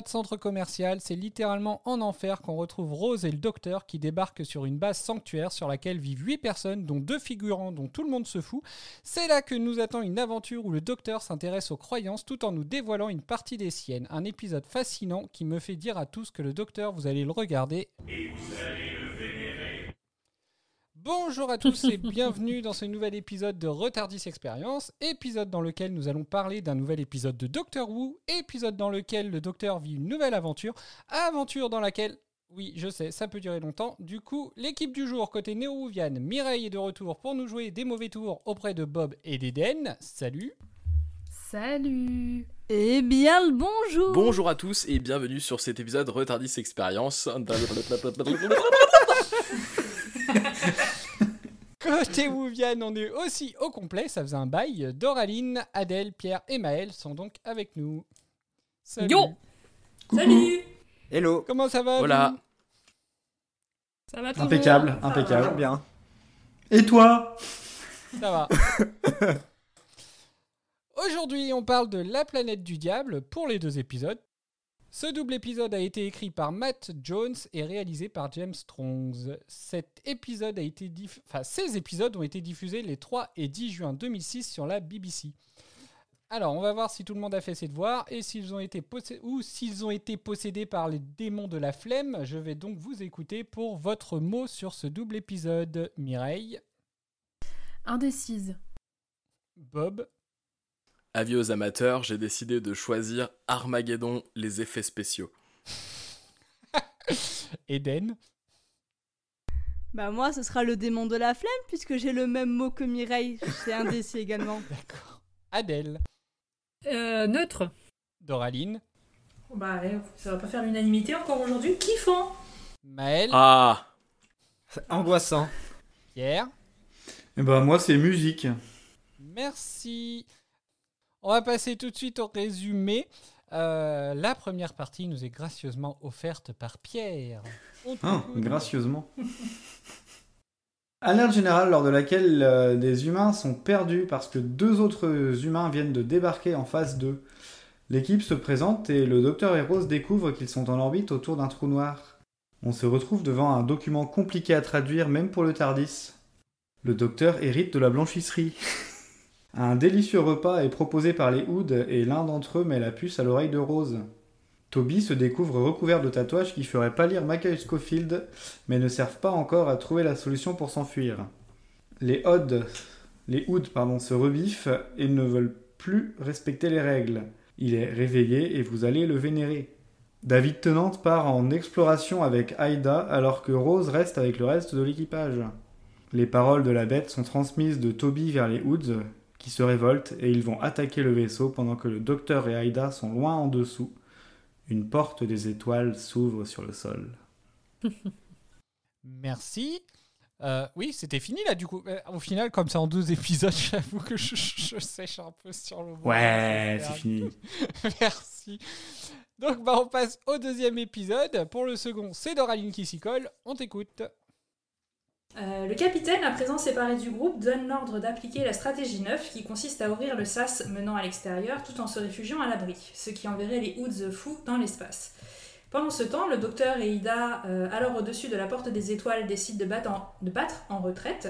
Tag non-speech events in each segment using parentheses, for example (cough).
de centre commercial, c'est littéralement en enfer qu'on retrouve Rose et le docteur qui débarquent sur une base sanctuaire sur laquelle vivent 8 personnes, dont deux figurants dont tout le monde se fout. C'est là que nous attend une aventure où le docteur s'intéresse aux croyances tout en nous dévoilant une partie des siennes. Un épisode fascinant qui me fait dire à tous que le docteur, vous allez le regarder. Bonjour à tous et bienvenue dans ce nouvel épisode de Retardis Experience, épisode dans lequel nous allons parler d'un nouvel épisode de Doctor Who, épisode dans lequel le docteur vit une nouvelle aventure, aventure dans laquelle, oui je sais, ça peut durer longtemps, du coup l'équipe du jour côté Néo-Wouvian, Mireille est de retour pour nous jouer des mauvais tours auprès de Bob et d'Eden, salut. Salut. Eh bien le bonjour. Bonjour à tous et bienvenue sur cet épisode Retardis Experience. (laughs) Côté Wouvian, on est aussi au complet, ça faisait un bail, Doraline, Adèle, Pierre et Maël sont donc avec nous. Salut. Yo Salut Hello Comment ça va Voilà. Ça va Impeccable, impeccable, bien. Et toi? Ça va. (laughs) Aujourd'hui, on parle de La planète du diable pour les deux épisodes. Ce double épisode a été écrit par Matt Jones et réalisé par James Strongs. Cet épisode a été diff- enfin, ces épisodes ont été diffusés les 3 et 10 juin 2006 sur la BBC. Alors, on va voir si tout le monde a fait ses devoirs et s'ils ont été possé- ou s'ils ont été possédés par les démons de la flemme. Je vais donc vous écouter pour votre mot sur ce double épisode. Mireille, Indécise. Bob, Avis aux amateurs, j'ai décidé de choisir Armageddon, les effets spéciaux. (laughs) Eden. Bah moi, ce sera le démon de la flemme, puisque j'ai le même mot que Mireille. C'est indécis (laughs) également. D'accord. Adèle. Euh, neutre. Doraline. Bah ouais, ça va pas faire l'unanimité encore aujourd'hui. Kiffant Maël. Ah C'est angoissant. Pierre. Et bah moi c'est musique. Merci. On va passer tout de suite au résumé. Euh, la première partie nous est gracieusement offerte par Pierre. Hein, t'écoute. gracieusement. Alerte générale lors de laquelle euh, des humains sont perdus parce que deux autres humains viennent de débarquer en phase 2. L'équipe se présente et le docteur et Rose découvrent qu'ils sont en orbite autour d'un trou noir. On se retrouve devant un document compliqué à traduire même pour le Tardis. Le docteur hérite de la blanchisserie. (laughs) un délicieux repas est proposé par les Hoods et l'un d'entre eux met la puce à l'oreille de Rose. Toby se découvre recouvert de tatouages qui feraient pâlir Michael Scofield, mais ne servent pas encore à trouver la solution pour s'enfuir. Les Hoods, les pardon, se rebiffent et ne veulent plus respecter les règles. Il est réveillé et vous allez le vénérer. David Tennant part en exploration avec Aida alors que Rose reste avec le reste de l'équipage. Les paroles de la bête sont transmises de Toby vers les Hoods qui se révoltent et ils vont attaquer le vaisseau pendant que le docteur et Aida sont loin en dessous. Une porte des étoiles s'ouvre sur le sol. (laughs) Merci. Euh, oui, c'était fini là du coup. Euh, au final, comme c'est en deux épisodes, (laughs) j'avoue que je, je sèche un peu sur le bois. Ouais, c'est fini. (laughs) Merci. Donc bah, on passe au deuxième épisode. Pour le second, c'est Doraline qui s'y colle. On t'écoute. Euh, Le capitaine, à présent séparé du groupe, donne l'ordre d'appliquer la stratégie 9 qui consiste à ouvrir le sas menant à l'extérieur tout en se réfugiant à l'abri, ce qui enverrait les Hoods fous dans l'espace. Pendant ce temps, le docteur et Ida, euh, alors au-dessus de la porte des étoiles, décident de battre en, retraite.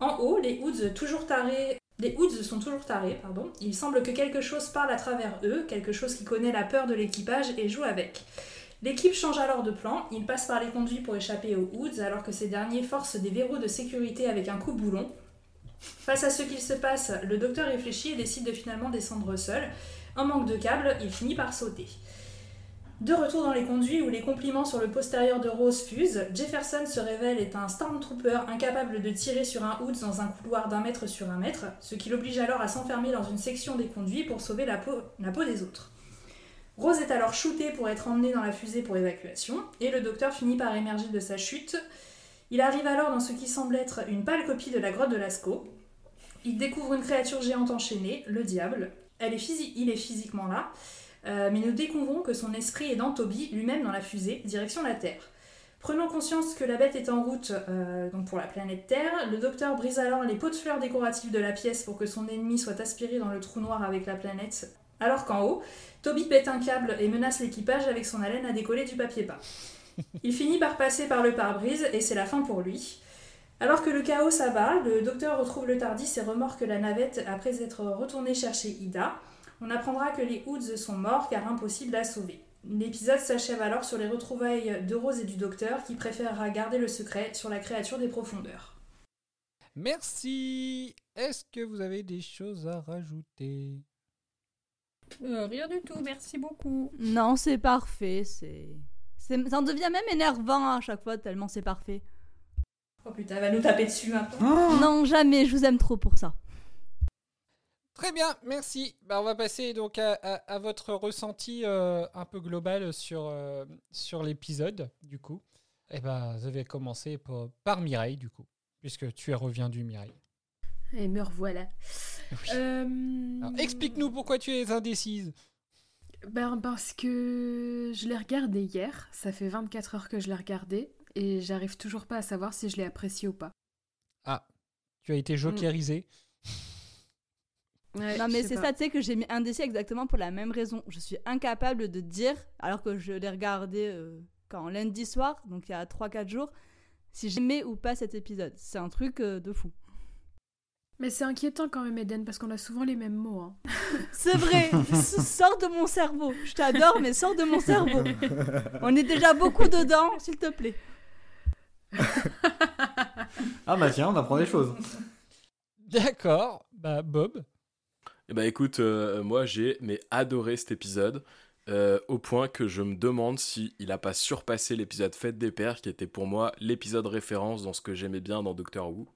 En haut, les Hoods, toujours tarés, Les Hoods sont toujours tarés. Il semble que quelque chose parle à travers eux, quelque chose qui connaît la peur de l'équipage et joue avec. L'équipe change alors de plan, ils passent par les conduits pour échapper aux Hoods alors que ces derniers forcent des verrous de sécurité avec un coup boulon. Face à ce qu'il se passe, le docteur réfléchit et décide de finalement descendre seul. En manque de câble, il finit par sauter. De retour dans les conduits où les compliments sur le postérieur de Rose fusent, Jefferson se révèle être un Stormtrooper incapable de tirer sur un Hood dans un couloir d'un mètre sur un mètre, ce qui l'oblige alors à s'enfermer dans une section des conduits pour sauver la peau des autres. Rose est alors shootée pour être emmenée dans la fusée pour évacuation, et le docteur finit par émerger de sa chute. Il arrive alors dans ce qui semble être une pâle copie de la grotte de Lascaux. Il découvre une créature géante enchaînée, le diable. Il est physiquement là, euh, mais nous découvrons que son esprit est dans Toby, lui-même dans la fusée, direction la Terre. Prenant conscience que la bête est en route euh, pour la planète Terre, le docteur brise alors les pots de fleurs décoratives de la pièce pour que son ennemi soit aspiré dans le trou noir avec la planète, alors qu'en haut, Toby pète un câble et menace l'équipage avec son haleine à décoller du papier peint. Il finit par passer par le pare-brise et c'est la fin pour lui. Alors que le chaos s'abat, le docteur retrouve le Tardis et remorque la navette après être retourné chercher Ida. On apprendra que les Hoods sont morts car impossible à sauver. L'épisode s'achève alors sur les retrouvailles de Rose et du docteur qui préférera garder le secret sur la créature des profondeurs. Merci. Est-ce que vous avez des choses à rajouter? Euh, rien du tout, merci beaucoup. Non, c'est parfait. C'est, c'est- ça en devient même énervant à chaque fois tellement c'est parfait. Oh putain, elle va nous taper dessus maintenant. Oh Non, jamais. Je vous aime trop pour ça. Très bien, merci. Bah, on va passer donc à, à- à votre ressenti euh, un peu global sur, euh, sur l'épisode, du coup. Et ben, vous avez commencé par, par Mireille, du coup, puisque tu es reviendu, Mireille. Et me revoilà. Oui. Euh, Explique-nous pourquoi tu es indécise. Ben, parce que je l'ai regardé hier, ça fait 24 heures que je l'ai regardé, et j'arrive toujours pas à savoir si je l'ai apprécié ou pas. Ah, tu as été jokerisé. Ouais, non, mais c'est ça, tu sais, que j'ai mis indécis exactement pour la même raison. Je suis incapable de dire, alors que je l'ai regardé euh, quand lundi soir, donc il y a 3-4 jours, si j'aimais ou pas cet épisode. C'est un truc euh, de fou. Mais c'est inquiétant quand même, Eden, parce qu'on a souvent les mêmes mots. hein. (laughs) C'est vrai, sors de mon cerveau. Je t'adore, mais sors de mon cerveau. On est déjà beaucoup dedans, s'il te plaît. Ah bah tiens, on apprend des choses. D'accord, bah Bob. Eh ben écoute, euh, moi j'ai mais adoré cet épisode euh, au point que je me demande si il a pas surpassé l'épisode Fête des Pères qui était pour moi l'épisode référence dans ce que j'aimais bien dans Doctor Who.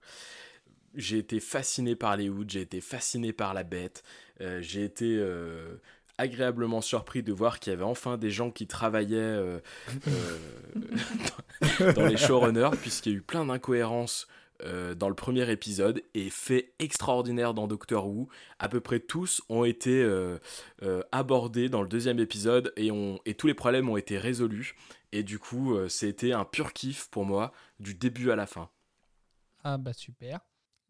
J'ai été fasciné par les Hoods, j'ai été fasciné par la bête, euh, j'ai été euh, agréablement surpris de voir qu'il y avait enfin des gens qui travaillaient euh, (laughs) dans les showrunners puisqu'il y a eu plein d'incohérences dans le premier épisode et fait extraordinaire dans Doctor Who à peu près tous ont été abordés dans le deuxième épisode et, tous les problèmes ont été résolus. Et du coup, c'était un pur kiff pour moi, du début à la fin. Ah bah super.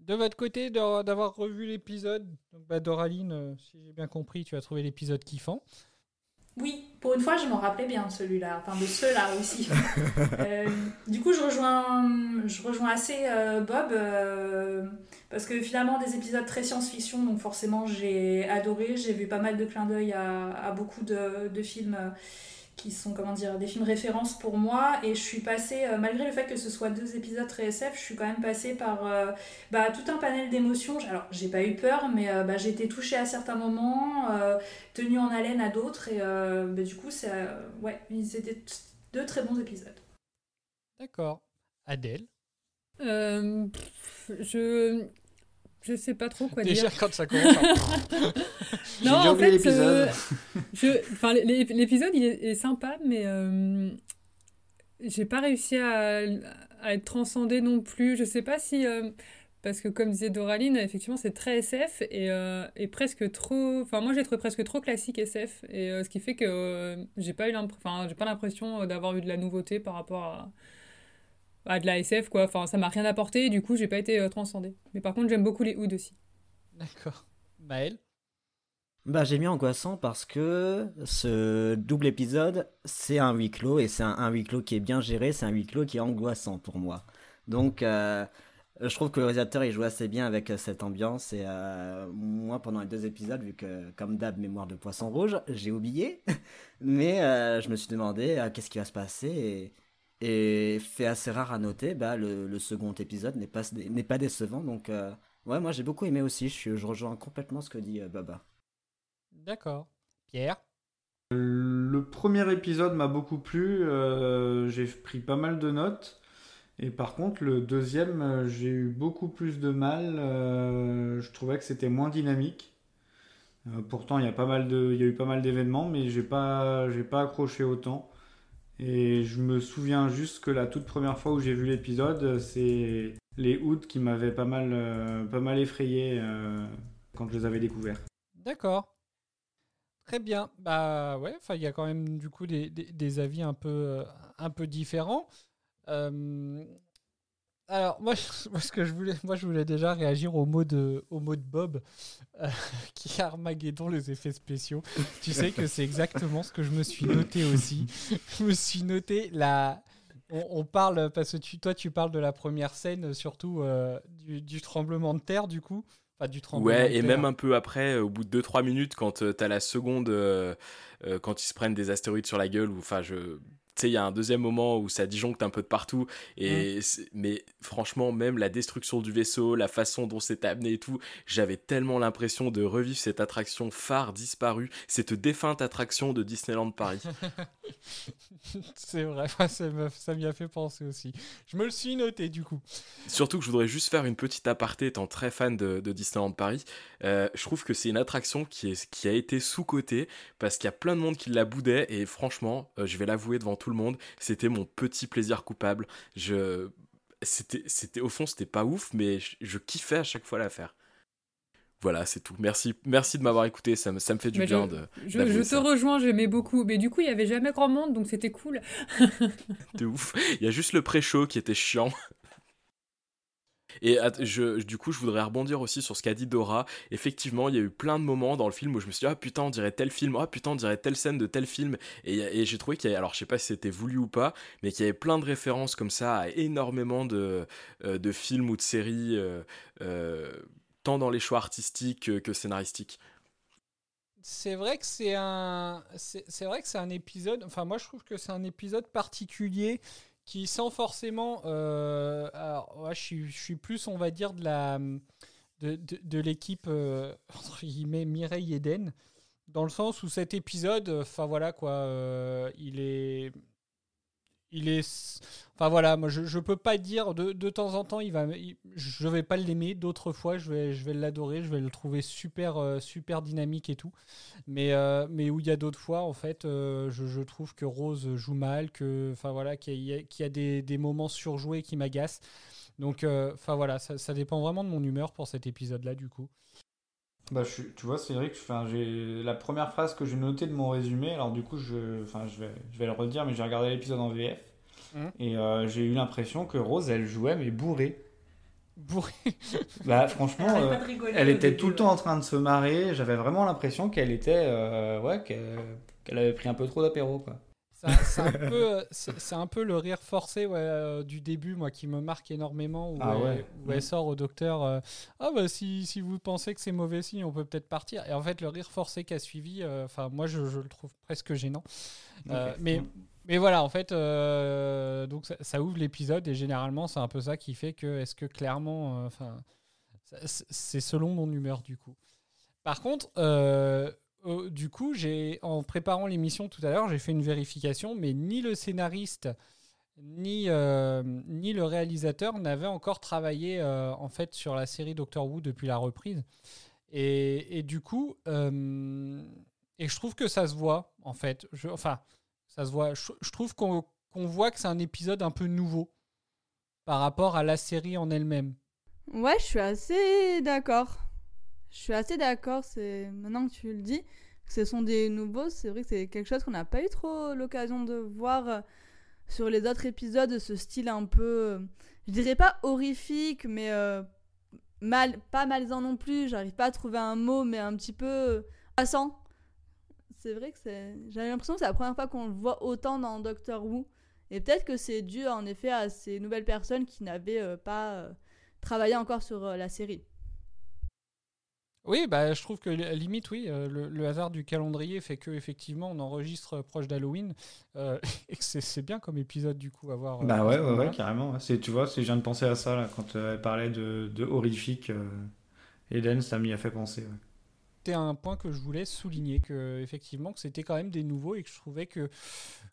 De votre côté, d'a- d'avoir revu l'épisode, bah Doraline, euh, si j'ai bien compris, tu as trouvé l'épisode kiffant. Oui, pour une fois, je m'en rappelais bien de celui-là, enfin de ceux-là aussi. (laughs) Euh, du coup, je rejoins, je rejoins assez euh, Bob, euh, parce que finalement, des épisodes très science-fiction, donc forcément, j'ai adoré. J'ai vu pas mal de clins d'œil à, à beaucoup de, de films euh, qui sont, comment dire, des films références pour moi. Et je suis passée, euh, malgré le fait que ce soit deux épisodes très SF, je suis quand même passée par euh, bah, tout un panel d'émotions. Alors, j'ai pas eu peur, mais euh, bah, j'ai été touchée à certains moments. euh, tenue en haleine à d'autres et euh, bah, du coup c'est ouais c'était deux très bons épisodes D'accord. Adèle? Euh, je. Je sais pas trop quoi Déjà dire. quand ça commence. (laughs) à- J'ai déjà oublié l'épisode. euh, je- enfin, l'é- l'épisode il est, est sympa, mais euh, j'ai pas réussi à, à être transcendée non plus. Je sais pas si. euh, parce que, comme disait Doraline, effectivement, c'est très SF et, euh, et presque trop. Enfin, moi, j'ai trouvé presque trop classique SF. Et euh, ce qui fait que euh, j'ai pas eu enfin, j'ai pas l'impression d'avoir eu de la nouveauté par rapport à, à de la SF, quoi. Enfin, ça m'a rien apporté et du coup, j'ai pas été euh, transcendée. Mais par contre, j'aime beaucoup les Hoods aussi. D'accord. Maël. Bah, j'ai mis angoissant parce que ce double épisode, c'est un huis clos et c'est un, un huis clos qui est bien géré, c'est un huis clos qui est angoissant pour moi. Donc, euh, je trouve que le réalisateur il joue assez bien avec cette ambiance et moi pendant les deux épisodes vu que comme d'hab mémoire de poisson rouge j'ai oublié (laughs) mais je me suis demandé qu'est-ce qui va se passer et, et fait assez rare à noter bah, le, le second épisode n'est pas n'est pas décevant donc ouais moi j'ai beaucoup aimé aussi je, je rejoins complètement ce que dit Baba d'accord Pierre? Le premier épisode m'a beaucoup plu, euh, j'ai pris pas mal de notes. Et par contre, le deuxième, euh, j'ai eu beaucoup plus de mal. Euh, je trouvais que c'était moins dynamique. pourtant, il y a pas mal de, il y a eu pas mal d'événements, mais j'ai pas, j'ai pas accroché autant. Et je me souviens juste que la toute première fois où j'ai vu l'épisode, c'est les hoods qui m'avaient pas mal, pas mal effrayé quand je les avais découverts. D'accord. Très bien. Bah ouais, il y a quand même du coup des, avis un peu, euh, un peu différents. Euh, alors (laughs) moi, ce que je voulais, moi je voulais déjà réagir au mot de, au mot de Bob euh, (laughs) qui a Armageddon les effets spéciaux. tu sais que c'est exactement ce que je me suis noté aussi. (laughs) je me suis noté la. On, parle parce que tu, toi tu parles de la première scène surtout du, du, tremblement de terre du coup du Ouais, et même un peu après, euh, au bout de 2-3 minutes, quand tu euh, t'as la seconde, euh, quand ils se prennent des astéroïdes sur la gueule, ou enfin, je sais, il y a un deuxième moment où ça disjoncte un peu de partout. Et mm. Mais franchement, même la destruction du vaisseau, la façon dont c'est amené et tout, j'avais tellement l'impression de revivre cette attraction phare disparue, cette défunte attraction de Disneyland Paris. (laughs) c'est vrai, ça m'y a fait penser aussi. Je me le suis noté du coup. Surtout que je voudrais juste faire une petite aparté, étant très fan de, Disneyland Paris. Euh, je trouve que c'est une attraction qui, est, qui a été sous-cotée parce qu'il y a plein de monde qui la boudait et franchement, euh, je vais l'avouer devant tout le monde, c'était mon petit plaisir coupable. Je, c'était, c'était au fond, c'était pas ouf, mais je, kiffais à chaque fois la faire. Voilà, c'est tout. Merci, merci de m'avoir écouté. Ça me, ça me fait du bien de. Je, je te rejoins, j'aimais beaucoup. Mais du coup, il y avait jamais grand monde, donc c'était cool. (laughs) de ouf. Il y a juste le pré-show qui était chiant. Et je, du coup, je voudrais rebondir aussi sur ce qu'a dit Dora. Effectivement, il y a eu plein de moments dans le film où je me suis dit, ah putain, on dirait tel film, ah putain, on dirait telle scène de tel film. Et, j'ai trouvé qu'il y avait, alors je sais pas si c'était voulu ou pas, mais qu'il y avait plein de références comme ça à énormément de, euh, de films ou de séries, euh, euh, tant dans les choix artistiques que, scénaristiques c'est vrai que c'est un c'est vrai que c'est un épisode enfin moi je trouve que c'est un épisode particulier qui sans forcément. Euh, alors, je, suis, je, suis, plus, on va dire, de la de, de, l'équipe euh, entre guillemets Mireille Eden, dans le sens où cet épisode, enfin voilà quoi, euh, il est il est enfin voilà moi je, je peux pas dire de, de temps en temps il va je vais pas l'aimer d'autres fois je vais je vais l'adorer je vais le trouver super euh, super dynamique et tout. Mais euh, mais où il y a d'autres fois en fait euh, je, je, trouve que Rose joue mal que enfin voilà qu'il y, a, des, des, moments surjoués qui m'agacent. Donc enfin voilà ça, ça, dépend vraiment de mon humeur pour cet épisode là du coup bah, je, tu vois, c'est vrai que j'ai la première phrase que j'ai notée de mon résumé. Alors, du coup, je, enfin, je, vais, je vais le redire, mais j'ai regardé l'épisode en VF. Mmh. Et euh, j'ai eu l'impression que Rose, elle jouait, mais bourrée. Bourrée (laughs) Bah, franchement, elle, euh, était tout le temps en train de se marrer. J'avais vraiment l'impression qu'elle était. Euh, ouais, qu'elle avait pris un peu trop d'apéro, quoi. C'est un, peu, un peu le rire forcé ouais, euh, du début, moi, qui me marque énormément, où, ah elle, où elle, sort au docteur euh, Ah, bah, si, si, vous pensez que c'est mauvais signe, on peut peut-être partir. Et en fait, le rire forcé qui a suivi, euh, moi, je, je, le trouve presque gênant. mais, mais voilà, en fait, donc ça, ouvre l'épisode, et généralement, c'est un peu ça qui fait que, est-ce que clairement, enfin, c'est selon mon humeur, du coup. Par contre, euh, du coup, j'ai en préparant l'émission tout à l'heure, j'ai fait une vérification, mais ni le scénariste ni, euh, ni le réalisateur n'avaient encore travaillé euh, en fait sur la série Doctor Who depuis la reprise. Et, du coup, et je trouve que ça se voit en fait. Je, enfin, ça se voit. Je, trouve qu'on voit que c'est un épisode un peu nouveau par rapport à la série en elle-même. Ouais, je suis assez d'accord. Je suis assez d'accord, c'est maintenant que tu le dis, que ce sont des nouveaux, c'est vrai que c'est quelque chose qu'on n'a pas eu trop l'occasion de voir euh, sur les autres épisodes, ce style un peu, euh, je dirais pas horrifique, mais euh, mal, pas malaisant non plus, j'arrive pas à trouver un mot, mais un petit peu passant. C'est vrai que c'est, j'ai l'impression que c'est la première fois qu'on le voit autant dans Doctor Who. Et peut-être que c'est dû en effet à ces nouvelles personnes qui n'avaient pas travailler encore sur euh, la série. Oui, bah, je trouve que li- limite, oui, euh, le, le hasard du calendrier fait que effectivement on enregistre proche d'Halloween euh, (laughs) et que c'est bien comme épisode du coup à voir. euh, Bah ouais, ouais, carrément. C'est, tu vois, c'est- je viens de penser à ça là, quand euh, elle parlait de, de horrifique. euh, Eden, ça m'y a fait penser. ouais. C'était un point que je voulais souligner que effectivement que c'était quand même des nouveaux et que je trouvais que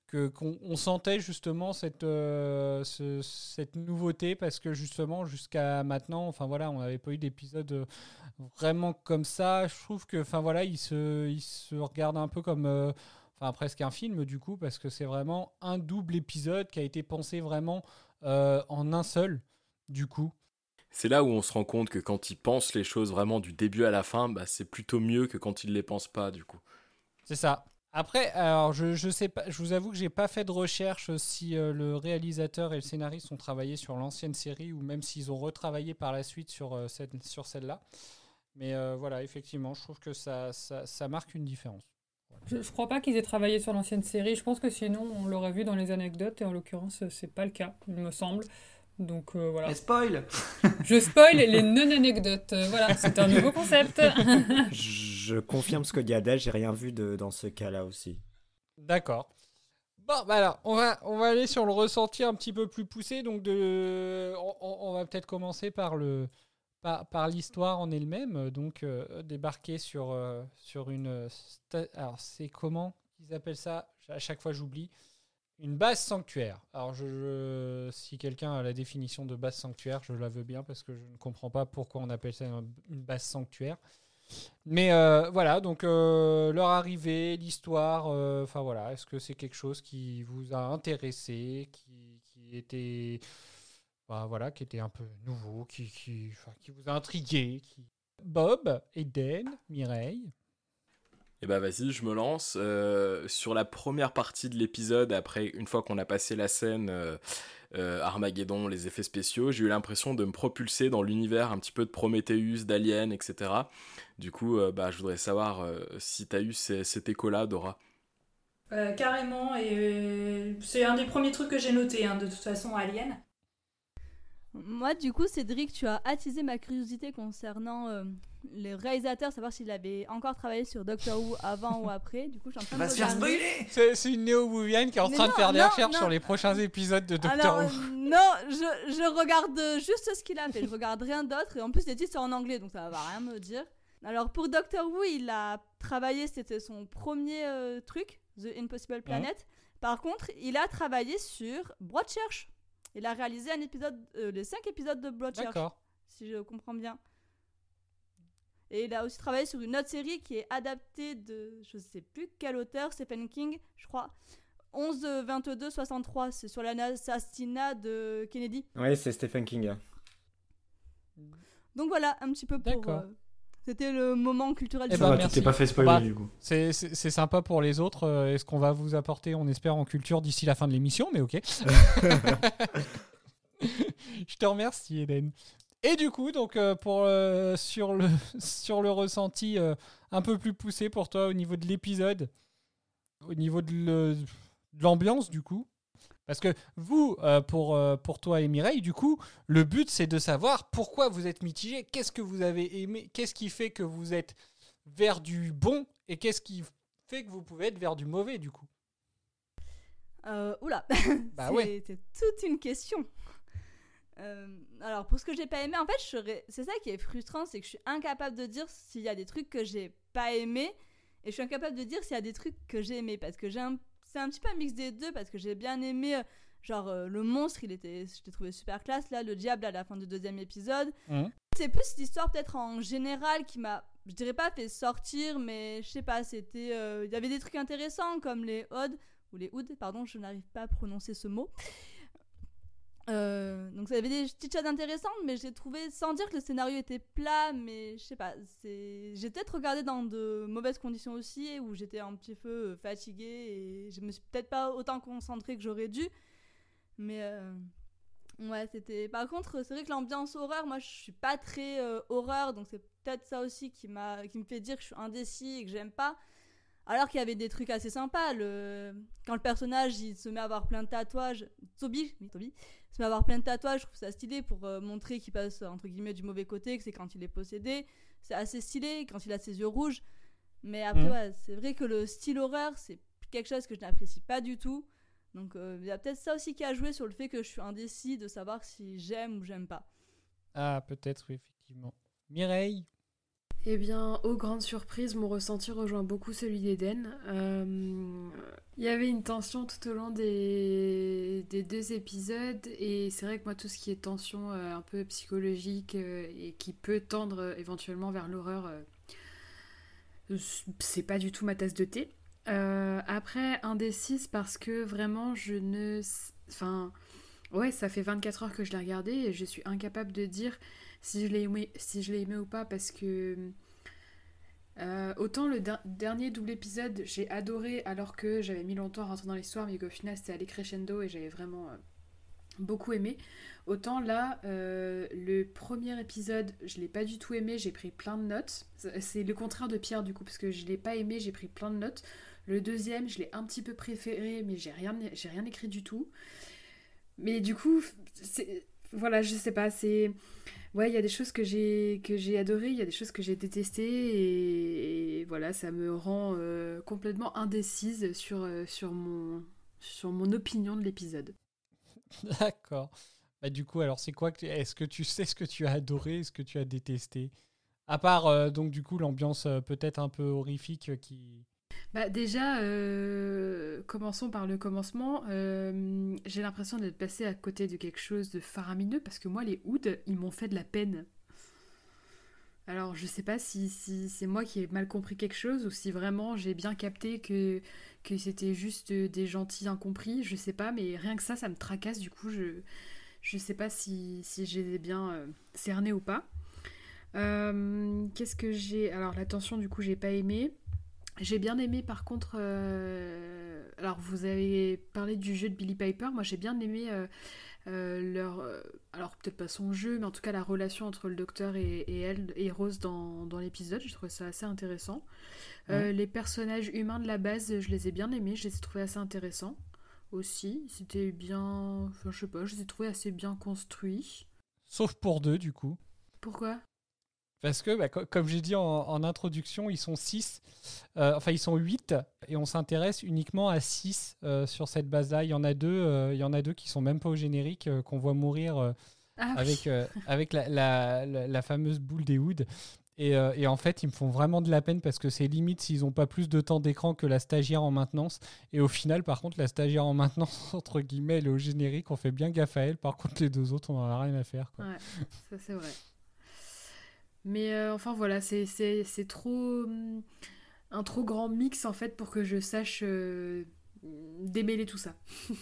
que qu'on on sentait justement cette euh, ce- cette nouveauté parce que justement jusqu'à maintenant enfin voilà on n'avait pas eu d'épisode euh, vraiment comme ça je trouve que enfin voilà il se il se regarde un peu comme euh, enfin presque un film du coup parce que c'est vraiment un double épisode qui a été pensé vraiment euh, en un seul du coup C'est là où on se rend compte que quand il pense les choses vraiment du début à la fin, bah, c'est plutôt mieux que quand il les pense pas, du coup. C'est ça. Après, alors je, sais pas, je vous avoue que j'ai pas fait de recherche si euh, le réalisateur et le scénariste ont travaillé sur l'ancienne série ou même s'ils ont retravaillé par la suite sur, euh, celle-là. Mais euh, voilà, effectivement, je trouve que ça, ça, ça marque une différence. Je, je crois pas qu'ils aient travaillé sur l'ancienne série. Je pense que sinon, on l'aurait vu dans les anecdotes. Et en l'occurrence, c'est pas le cas, il me semble. Donc euh, voilà. Mais spoil (laughs) Je spoil les non-anecdotes. Euh, Voilà, c'est un nouveau concept. (laughs) Je confirme ce que dit Adèle, j'ai rien vu de, dans ce cas-là aussi. D'accord. Bon, bah alors, on va, on va aller sur le ressenti un petit peu plus poussé. Donc, de, on, va peut-être commencer par le, par, par l'histoire en elle-même. Donc, euh, débarquer sur, euh, sur une. sta- Alors, c'est comment ils appellent ça? À chaque fois, j'oublie. Une base sanctuaire. Alors, si quelqu'un a la définition de base sanctuaire, je la veux bien parce que je ne comprends pas pourquoi on appelle ça une, base sanctuaire. Mais euh, voilà, donc euh, leur arrivée, l'histoire, euh, enfin voilà, est-ce que c'est quelque chose qui vous a intéressé, qui, était, bah, voilà, qui était un peu nouveau, qui, vous a intrigué. Bob, Eden, Mireille. Et bah vas-y, je me lance. Euh, sur la première partie de l'épisode, après, une fois qu'on a passé la scène euh, euh, Armageddon, les effets spéciaux, j'ai eu l'impression de me propulser dans l'univers un petit peu de Prometheus, d'Alien, etc. Du coup, bah, je voudrais savoir si t'as eu cet écho-là, Dora. Carrément, et c'est un des premiers trucs que j'ai noté, hein, de toute façon, Alien. Moi, du coup, Cédric, tu as attisé ma curiosité concernant euh, les réalisateurs, savoir s'ils avaient encore travaillé sur Doctor Who avant ou après. Du coup, je suis en train de regarder. C'est c'est une néo-bouvienne qui est en Mais train de non, faire des non, recherches non. sur les prochains épisodes de Doctor Alors, Who. euh, non, je, je regarde juste ce qu'il a fait. Je regarde rien d'autre. Et en plus, les titres sont en anglais, donc ça va rien me dire. Alors, pour Doctor Who, il a travaillé, c'était son premier euh, truc, The Impossible Planet. Par contre, il a travaillé sur Broadchurch. Il a réalisé un épisode, euh, les cinq épisodes de Broadchurch, D'accord. si je comprends bien. Et il a aussi travaillé sur une autre série qui est adaptée de, je sais plus quel auteur, Stephen King, je crois. 11 22 63, c'est sur l'assassinat de Kennedy. Oui, c'est Stephen King. Donc voilà, un petit peu pour. D'accord. euh, C'était le moment culturel. Eh jour. tu t'es pas fait spoiler Bah, du coup. C'est- sympa pour les autres. euh, Est-ce qu'on va vous apporter, on espère, en culture d'ici la fin de l'émission Mais ok. (laughs) Je te remercie, Eden. Et du coup, donc euh, pour euh, sur le (laughs) sur le ressenti euh, un peu plus poussé pour toi au niveau de l'épisode, au niveau de l'ambiance du coup, parce que vous, euh, pour euh, pour toi et Mireille, du coup, le but c'est de savoir pourquoi vous êtes mitigé, qu'est-ce que vous avez aimé, qu'est-ce qui fait que vous êtes vers du bon et qu'est-ce qui fait que vous pouvez être vers du mauvais du coup? Euh, oula, (laughs) Bah c'est ouais. toute une question. Euh, alors pour ce que j'ai pas aimé, en fait, c'est ça qui est frustrant, c'est que je suis incapable de dire s'il y a des trucs que j'ai pas aimé et je suis incapable de dire s'il y a des trucs que j'ai aimé parce que j'ai un, c'est un petit peu un mix des deux parce que j'ai bien aimé. euh, Genre euh, le monstre, il était, je l'ai trouvé super classe là, le diable à la fin du deuxième épisode. Mhm. C'est plus l'histoire peut-être en général qui m'a, je dirais pas fait sortir, mais je sais pas, c'était, euh, il y avait des trucs intéressants comme les odes ou les ouds, pardon, je n'arrive pas à prononcer ce mot. Euh, donc ça avait des petites choses intéressantes, mais j'ai trouvé, sans dire que le scénario était plat, mais je sais pas, j'ai peut-être regardé dans de mauvaises conditions aussi, où j'étais un petit peu euh, fatiguée et je me suis peut-être pas autant concentrée que j'aurais dû, mais euh, ouais, c'était. Par contre, c'est vrai que l'ambiance horreur, moi, je suis pas très horreur, donc c'est peut-être ça aussi qui qui me fait dire que je suis indécis et que j'aime pas. Alors qu'il y avait des trucs assez sympas. Le... Quand le personnage il se met à avoir plein de tatouages, Toby, oui, Toby, se met à avoir plein de tatouages, je trouve ça stylé pour euh, montrer qu'il passe entre guillemets du mauvais côté, que c'est quand il est possédé. C'est assez stylé quand il a ses yeux rouges. Mais après, Mhm. ouais, c'est vrai que le style horreur, c'est quelque chose que je n'apprécie pas du tout. Donc euh, il y a peut-être ça aussi qui a joué sur le fait que je suis indécis de savoir si j'aime ou j'aime pas. Ah, peut-être, oui, effectivement. Mireille? Eh bien, aux grandes surprises, mon ressenti rejoint beaucoup celui d'Eden. Euh, Il y avait une tension tout au long des, deux épisodes, et c'est vrai que moi, tout ce qui est tension euh, un peu psychologique euh, et qui peut tendre éventuellement vers l'horreur, c'est pas du tout ma tasse de thé. Après, indécise parce que vraiment, je ne. Enfin. Ouais, ça fait 24 heures que je l'ai regardé et je suis incapable de dire si je l'ai aimé, si je l'ai aimé ou pas parce que euh, autant le der- dernier double épisode j'ai adoré alors que j'avais mis longtemps à rentrer dans l'histoire mais qu'au final c'était allé crescendo et j'avais vraiment euh, beaucoup aimé. Autant là euh, le premier épisode je l'ai pas du tout aimé j'ai pris plein de notes. C'est- c'est le contraire de Pierre du coup parce que je l'ai pas aimé j'ai pris plein de notes. Le deuxième je l'ai un petit peu préféré mais j'ai rien j'ai rien écrit du tout. Mais du coup, c'est voilà, je sais pas, c'est ouais, il y a des choses que j'ai que j'ai adorées, il y a des choses que j'ai détestées et, voilà, ça me rend euh, complètement indécise sur euh, sur mon sur mon opinion de l'épisode. (laughs) D'accord. Bah, du coup, alors, c'est quoi que Est-ce que tu sais ce que tu as adoré, ce que tu as détesté? À part, euh, donc, du coup, l'ambiance peut-être un peu horrifique qui. Bah déjà, euh, commençons par le commencement. Euh, j'ai l'impression d'être passé à côté de quelque chose de faramineux parce que moi, les Hoods, ils m'ont fait de la peine. Alors, je sais pas si, si c'est moi qui ai mal compris quelque chose ou si vraiment j'ai bien capté que, c'était juste des gentils incompris. Je sais pas, mais rien que ça, ça me tracasse. Du coup, je, je sais pas si, si je les ai bien euh, cernés ou pas. Qu'est-ce que j'ai? Alors, la tension, du coup, j'ai pas aimé. J'ai bien aimé par contre. euh, Alors vous avez parlé du jeu de Billy Piper. Moi j'ai bien aimé euh, euh, leur. Alors peut-être pas son jeu, mais en tout cas la relation entre le docteur et, et elle et Rose dans, dans l'épisode. J'ai trouvé ça assez intéressant. Ouais. les personnages humains de la base, je les ai bien aimés. Je les ai trouvés assez intéressants aussi. C'était bien. Enfin je sais pas, je les ai trouvés assez bien construits. Sauf pour deux, du coup. Pourquoi? Parce que, bah, co- comme j'ai dit en, en introduction, ils sont 6, enfin ils sont 8, et on s'intéresse uniquement à 6 sur cette base-là. Il y en a deux, euh, il y en a deux qui sont même pas au générique, euh, qu'on voit mourir euh, Ah avec, euh, (laughs) avec la, la- la- la fameuse boule des Hoods. Et, euh, et en fait, ils me font vraiment de la peine parce que c'est limite s'ils n'ont pas plus de temps d'écran que la stagiaire en maintenance. Et au final, par contre, la stagiaire en maintenance, (laughs) entre guillemets, elle est au générique, on fait bien gaffe à elle. Par contre, les deux autres, on en a rien à faire. quoi. Ouais, ça c'est vrai. Mais euh, enfin voilà, c'est, c'est, c'est trop. hum, un trop grand mix en fait pour que je sache euh, démêler tout ça. (laughs)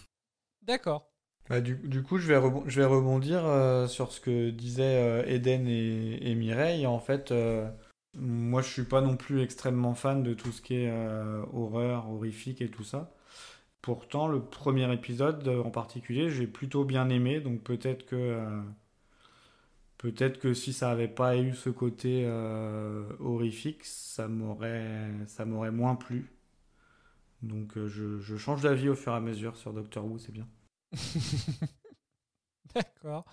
D'accord. Bah, du, du coup, je vais, je vais rebondir euh, sur ce que disaient euh, Eden et, et Mireille. En fait, euh, moi, je suis pas non plus extrêmement fan de tout ce qui est euh, horreur, horrifique et tout ça. Pourtant, le premier épisode en particulier, j'ai plutôt bien aimé. Donc peut-être que euh, peut-être que si ça avait pas eu ce côté euh, horrifique, ça m'aurait ça m'aurait moins plu. Donc euh, je, je change d'avis au fur et à mesure sur Doctor Who, c'est bien. (laughs) D'accord.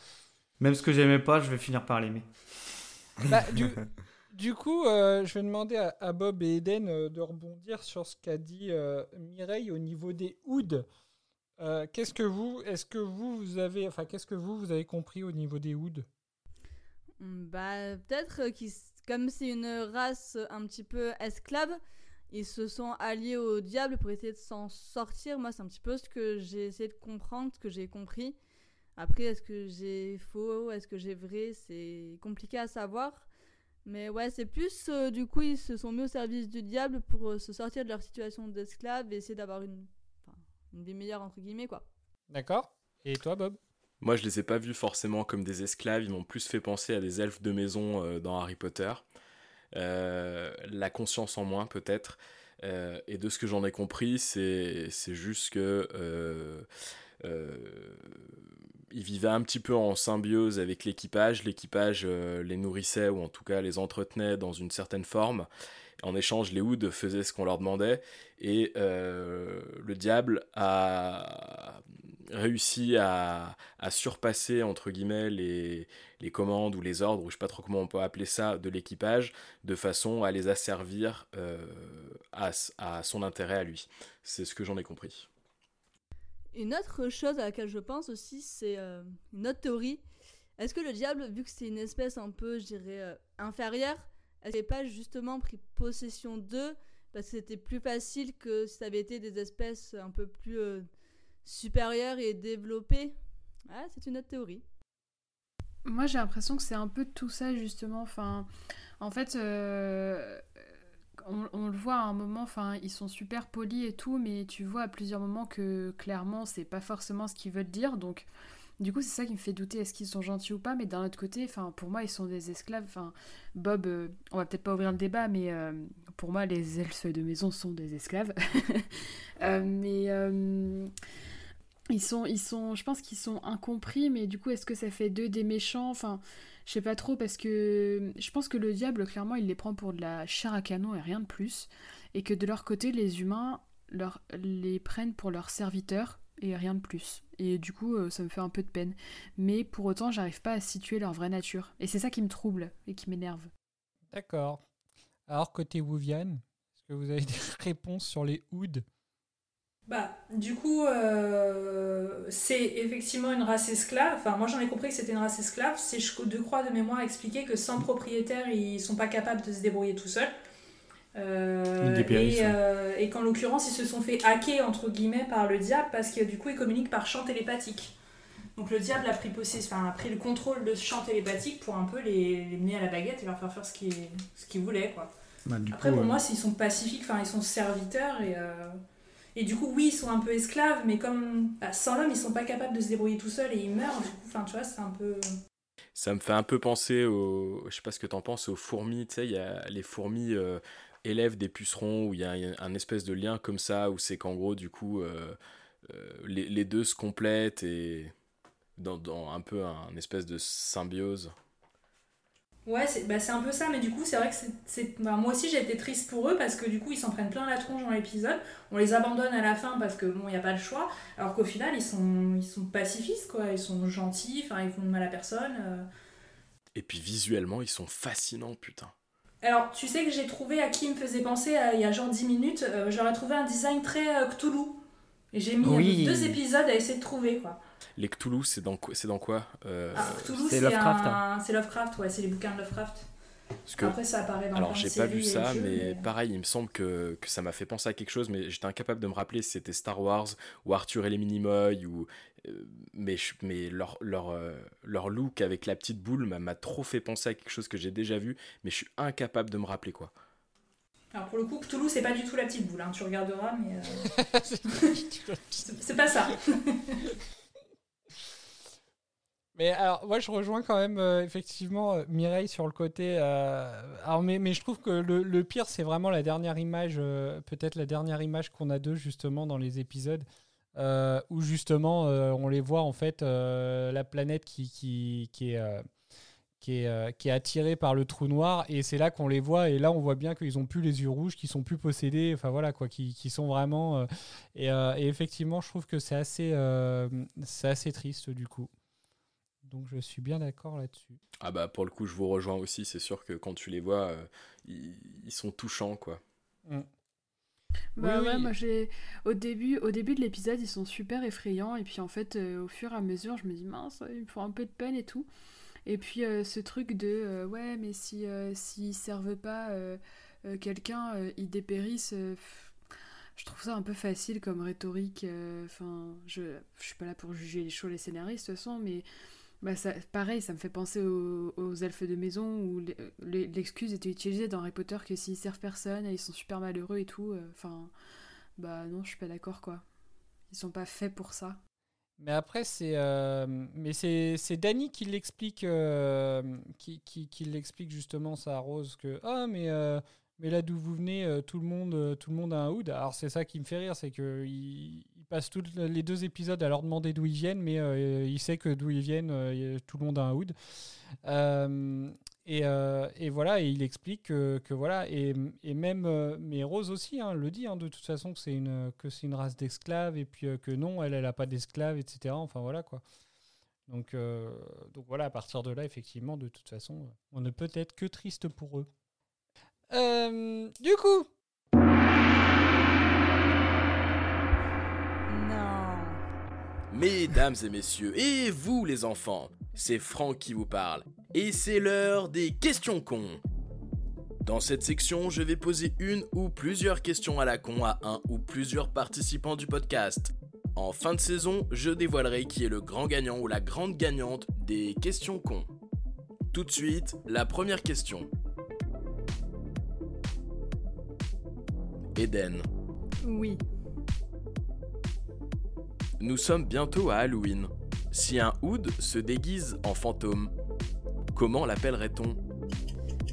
Même ce que j'aimais pas, je vais finir par l'aimer. Bah, du, (laughs) du coup, euh, je vais demander à, à Bob et Eden euh, de rebondir sur ce qu'a dit euh, Mireille au niveau des hoods. Qu'est-ce que vous, est-ce que vous, vous avez, enfin, qu'est-ce que vous, vous avez compris au niveau des hoods? Bah, peut-être qu'ils, comme c'est une race un petit peu esclave, ils se sont alliés au diable pour essayer de s'en sortir. Moi, c'est un petit peu ce que j'ai essayé de comprendre, ce que j'ai compris. Après, est-ce que j'ai faux, est-ce que j'ai vrai, c'est compliqué à savoir. Mais ouais, c'est plus, euh, du coup, ils se sont mis au service du diable pour euh, se sortir de leur situation d'esclave et essayer d'avoir une, enfin, une vie meilleure, entre guillemets, quoi. D'accord. Et toi, Bob? Moi, je les ai pas vus forcément comme des esclaves, ils m'ont plus fait penser à des elfes de maison euh, dans Harry Potter. Euh, la conscience en moins, peut-être. Euh, et de ce que j'en ai compris, c'est juste que. ils vivaient un petit peu en symbiose avec l'équipage. L'équipage les nourrissait ou en tout cas les entretenait dans une certaine forme. En échange, les Hoods faisaient ce qu'on leur demandait et le diable a réussi à, surpasser entre guillemets les, les, commandes ou les ordres, ou je sais pas trop comment on peut appeler ça, de l'équipage, de façon à les asservir à, à son intérêt à lui. C'est ce que j'en ai compris. Une autre chose à laquelle je pense aussi, c'est une autre théorie. Est-ce que le diable, vu que c'est une espèce un peu, je dirais, inférieure, est-ce pas justement pris possession d'eux parce que c'était plus facile que si ça avait été des espèces un peu plus supérieures et développées. Ah, c'est une autre théorie. Moi, j'ai l'impression que c'est un peu tout ça, justement. Enfin, en fait, euh, on, le voit à un moment, enfin, ils sont super polis et tout, mais tu vois à plusieurs moments que clairement, c'est pas forcément ce qu'ils veulent dire. Donc, du coup, c'est ça qui me fait douter, est-ce qu'ils sont gentils ou pas, mais d'un autre côté, enfin, pour moi, ils sont des esclaves. Enfin, Bob, euh, on va peut-être pas ouvrir le débat, mais euh, pour moi, les elfes de maison sont des esclaves. (laughs) Mais ils sont, ils sont, je pense qu'ils sont incompris, mais du coup, est-ce que ça fait d'eux des méchants? Enfin, je sais pas trop, parce que je pense que le diable, clairement, il les prend pour de la chair à canon et rien de plus, et que de leur côté, les humains les prennent pour leurs serviteurs et rien de plus. Et du coup, euh, ça me fait un peu de peine. Mais pour autant, j'arrive pas à situer leur vraie nature. Et c'est ça qui me trouble et qui m'énerve. D'accord. Alors, côté Wuvian, est-ce que vous avez des (laughs) réponses sur les Hoods bah, du coup, euh, c'est effectivement une race esclave. Enfin, moi j'en ai compris que c'était une race esclave. C'est de croix de mémoire expliqué que sans propriétaire, ils sont pas capables de se débrouiller tout seuls. Euh, et, euh, et qu'en l'occurrence, ils se sont fait hacker entre guillemets par le diable parce que du coup, ils communiquent par chant télépathique. Donc le diable a pris, enfin, a pris le contrôle de ce chant télépathique pour un peu les, les mener à la baguette et leur faire faire ce qu'ils ce voulaient. Quoi. Bah, Après, pour moi, ils sont pacifiques, enfin, ils sont serviteurs et, et du coup, oui, ils sont un peu esclaves, mais comme bah, sans l'homme, ils sont pas capables de se débrouiller tout seuls et ils meurent. Du coup, enfin, tu vois, c'est un peu. Ça me fait un peu penser aux. Je sais pas ce que t'en penses, aux fourmis. Tu sais, il y a les fourmis élève des pucerons, où il y a un, espèce de lien comme ça, où c'est qu'en gros, du coup, euh, euh, les, deux se complètent et dans, un peu un espèce de symbiose. Ouais, c'est bah un peu ça, mais du coup, c'est vrai que c'est. Bah, moi aussi, j'ai été triste pour eux parce que du coup, ils s'en prennent plein la tronche dans l'épisode. On les abandonne à la fin parce que bon, il n'y a pas le choix. Alors qu'au final, ils sont, ils sont pacifistes, quoi. Ils sont gentils, enfin, ils font de mal à personne. Euh. Et puis visuellement, ils sont fascinants, putain. Alors, tu sais que j'ai trouvé à qui me faisait penser il y a genre 10 minutes. Euh, j'aurais trouvé un design très euh, Cthulhu. Et j'ai mis deux épisodes à essayer de trouver, quoi. Les Cthulhu, c'est dans, c'est dans quoi euh, ah, Cthulhu, c'est Lovecraft. Hein. C'est Lovecraft, ouais, c'est les bouquins de Lovecraft. Après, ça apparaît dans Alors, j'ai pas vu ça, mais, pareil, il me semble que, que ça m'a fait penser à quelque chose, mais j'étais incapable de me rappeler si c'était Star Wars ou Arthur et les Minimoy ou. Euh, mais, mais leur, leur, euh, leur look avec la petite boule m'a trop fait penser à quelque chose que j'ai déjà vu, mais je suis incapable de me rappeler quoi. Alors pour le coup, Cthulhu, c'est pas du tout la petite boule, hein. tu regarderas, mais. Euh, (laughs) c'est pas ça. (laughs) Mais alors, moi, je rejoins quand même euh, effectivement euh, Mireille sur le côté. Euh, alors, mais, je trouve que le, le pire, c'est vraiment la dernière image, peut-être la dernière image qu'on a d'eux justement dans les épisodes, où justement on les voit en fait la planète qui, qui, qui est. qui est, qui est attirée par le trou noir et c'est là qu'on les voit et là on voit bien qu'ils ont plus les yeux rouges qu'ils sont plus possédés enfin voilà quoi qui, qui sont vraiment et, et, effectivement je trouve que c'est assez c'est assez triste du coup donc je suis bien d'accord là-dessus. Ah bah pour le coup, je vous rejoins aussi. C'est sûr que quand tu les vois, euh, ils, sont touchants, quoi. Mm. Bah ouais, moi j'ai au début, au début de l'épisode, ils sont super effrayants et puis en fait, euh, au fur et à mesure, je me dis mince, ils me font un peu de peine et tout. Et puis euh, ce truc de ouais, mais si s'ils servent pas quelqu'un, ils dépérissent. je trouve ça un peu facile comme rhétorique. Enfin, je, je suis pas là pour juger les shows, les scénaristes de toute façon, mais bah ça, pareil, ça me fait penser aux, elfes de maison où l'excuse était utilisée dans Harry Potter que s'ils servent personne, ils sont super malheureux et tout. Euh, enfin, bah non, je suis pas d'accord quoi. Ils sont pas faits pour ça. Mais après, c'est euh, Danny qui l'explique, euh, qui, qui, l'explique justement ça à Rose que ah mais mais là d'où vous venez, tout le monde tout le monde a un hood. Alors c'est ça qui me fait rire, c'est que il, passe tous les deux épisodes à leur demander d'où ils viennent, mais euh, il sait que d'où ils viennent, euh, tout le monde a un hood. Euh, Et, euh, voilà, et il explique que, voilà, et, même, euh, mais Rose aussi hein, le dit hein, de toute façon que c'est une, que c'est une race d'esclaves et puis euh, que non, elle, elle a pas d'esclaves, etc. Enfin voilà quoi. Donc, euh, donc voilà, à partir de là, effectivement, de toute façon, on ne peut être que triste pour eux. Euh, du coup, Non. Mesdames et messieurs, et vous les enfants, c'est Franck qui vous parle. Et c'est l'heure des questions cons. Dans cette section, je vais poser une ou plusieurs questions à la con à un ou plusieurs participants du podcast. En fin de saison, je dévoilerai qui est le grand gagnant ou la grande gagnante des questions cons. Tout de suite, la première question. Eden. Oui. Nous sommes bientôt à Halloween. Si un Oud se déguise en fantôme, comment l'appellerait-on?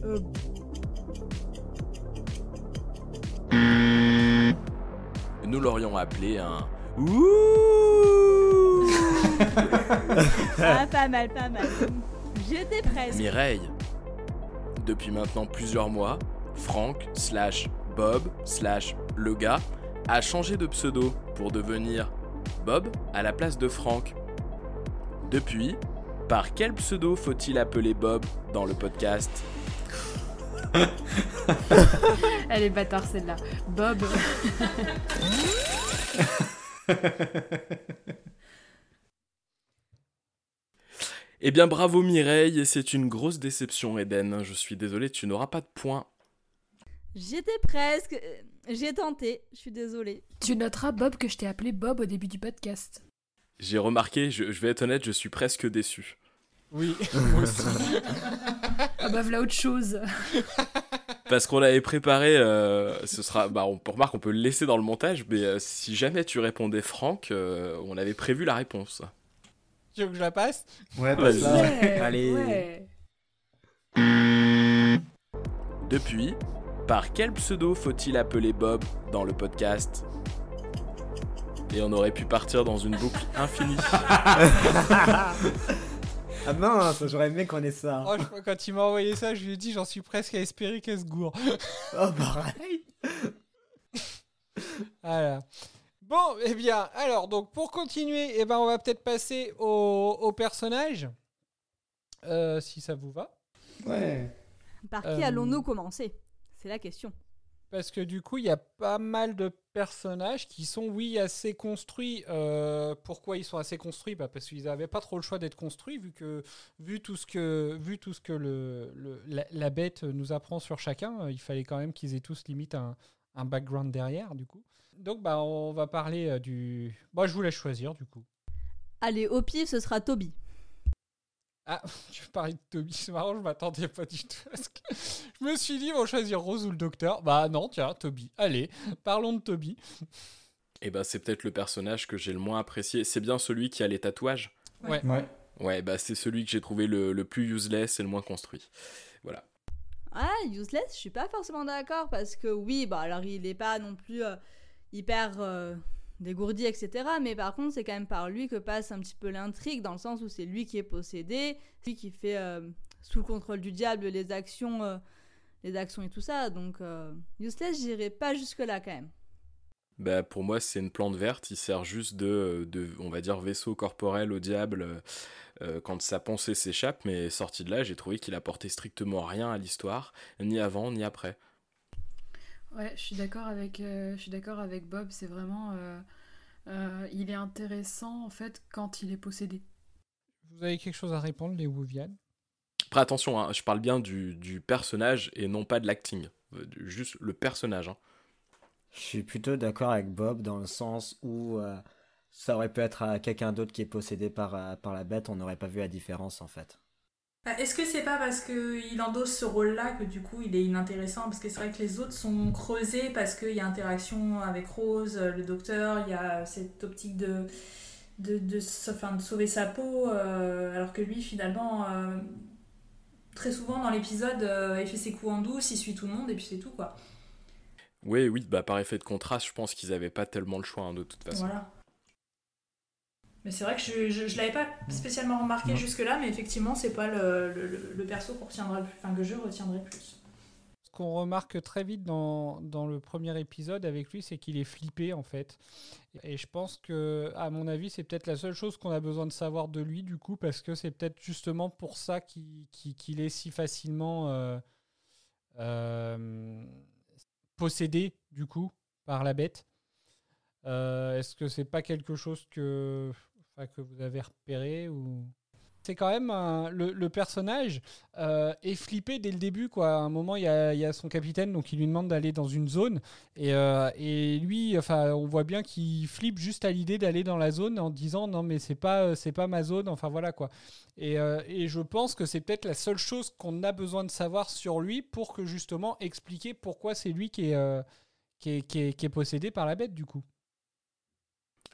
Euh, Nous l'aurions appelé un (laughs) Ouh ah, pas mal, pas mal. J'étais presque. Mireille. Depuis maintenant plusieurs mois, Franck slash Bob slash le gars a changé de pseudo pour devenir Bob à la place de Franck. Depuis, par quel pseudo faut-il appeler Bob dans le podcast? (laughs) Elle est bâtard celle-là. Bob. (laughs) Eh bien bravo Mireille, c'est une grosse déception Eden. Je suis désolé, tu n'auras pas de points. J'étais presque. euh, J'ai tenté, je suis désolée. tu noteras Bob que je t'ai appelé Bob au début du podcast. J'ai remarqué, je, je vais être honnête, je suis presque déçu. oui, (laughs) moi aussi. Ah bah voilà autre chose. Parce qu'on l'avait préparé, euh, ce sera, bah on peut remarquer, on peut le laisser dans le montage, mais euh, si jamais tu répondais Franck, euh, on avait prévu la réponse. tu veux que je la passe? Ouais, Vas-y. passe. Ouais, Allez. ouais. Depuis, par quel pseudo faut-il appeler Bob dans le podcast Et on aurait pu partir dans une boucle infinie. (laughs) Ah mince, j'aurais aimé qu'on ait ça. Oh, je- Quand il m'a envoyé ça, je lui ai dit j'en suis presque à espérer qu'elle se gourre. (laughs) Oh, pareil. (laughs) Voilà. Bon, eh bien, alors, donc, pour continuer, eh ben, on va peut-être passer au, au personnage. Euh, si ça vous va. Ouais. Par qui Euh, allons-nous commencer? C'est la question. Parce que du coup, il y a pas mal de personnages qui sont, oui, assez construits. Euh, pourquoi ils sont assez construits? Bah, Parce qu'ils n'avaient pas trop le choix d'être construits, vu, que, vu tout ce que, vu tout ce que le, le- la, la bête nous apprend sur chacun. euh, Il fallait quand même qu'ils aient tous limite un, un background derrière, du coup. Donc, bah, on va parler euh, du. Moi, je vous laisse choisir, du coup. Allez, au pif, ce sera Toby. Ah, (laughs) tu parlais de Toby, c'est marrant, je m'attendais pas du tout. à ce que- (laughs) Je me suis dit, ils vont choisir Rose ou le docteur. Bah non, tiens, Toby. Allez, parlons de Toby. Et bah c'est peut-être le personnage que j'ai le moins apprécié. C'est bien celui qui a les tatouages Ouais. Ouais. Ouais, bah c'est celui que j'ai trouvé le, le plus useless et le moins construit. Voilà. Ah, useless, je suis pas forcément d'accord parce que oui, bah alors il est pas non plus euh, hyper euh, dégourdi, etc. Mais par contre, c'est quand même par lui que passe un petit peu l'intrigue dans le sens où c'est lui qui est possédé, lui qui fait euh, sous le contrôle du diable les actions, euh, les actions et tout ça. Donc euh, useless, j'irai pas jusque là quand même. Bah pour moi c'est une plante verte, il sert juste de, de on va dire, vaisseau corporel au diable euh, euh, quand sa pensée s'échappe, mais sorti de là j'ai trouvé qu'il apportait strictement rien à l'histoire, ni avant ni après. Ouais, je suis d'accord avec, euh, je suis d'accord avec Bob. C'est vraiment, euh, euh, il est intéressant en fait quand il est possédé. Vous avez quelque chose à répondre, les Wuvian Après attention, hein, je parle bien du, du personnage et non pas de l'acting, juste le personnage. hein. Je suis plutôt d'accord avec Bob dans le sens où euh, ça aurait pu être à quelqu'un d'autre qui est possédé par, par la bête, on n'aurait pas vu la différence en fait. Bah, Est-ce que c'est pas parce qu'il endosse ce rôle-là que du coup il est inintéressant? Parce que c'est vrai que les autres sont creusés parce qu'il y a interaction avec Rose, euh, le docteur, il y a cette optique de, de, de, enfin, de sauver sa peau, euh, alors que lui finalement, euh, très souvent dans l'épisode, euh, il fait ses coups en douce, il suit tout le monde et puis c'est tout quoi. Oui, oui, bah par effet de contraste, je pense qu'ils avaient pas tellement le choix hein, de toute façon. Voilà. Mais c'est vrai que je, je, je l'avais pas spécialement remarqué jusque-là, mais effectivement, c'est pas le, le, le- perso qu'on retiendra, le plus- enfin, que je retiendrai plus. Ce qu'on remarque très vite dans, dans le premier épisode avec lui, c'est qu'il est flippé en fait. Et je pense que, à mon avis, c'est peut-être la seule chose qu'on a besoin de savoir de lui du coup, parce que c'est peut-être justement pour ça qu'il est si facilement euh, euh, possédé du coup par la bête. Euh, Est-ce que c'est pas quelque chose que, que vous avez repéré ou c'est quand même le, le personnage euh, est flippé dès le début quoi. À un moment il y a, il y a son capitaine donc il lui demande d'aller dans une zone et, euh, et lui enfin on voit bien qu'il flippe juste à l'idée d'aller dans la zone en disant non mais c'est pas c'est pas ma zone enfin voilà quoi. Et, euh, et je pense que c'est peut-être la seule chose qu'on a besoin de savoir sur lui pour que justement expliquer pourquoi c'est lui euh, qui est, qui est- qui est possédé par la bête du coup.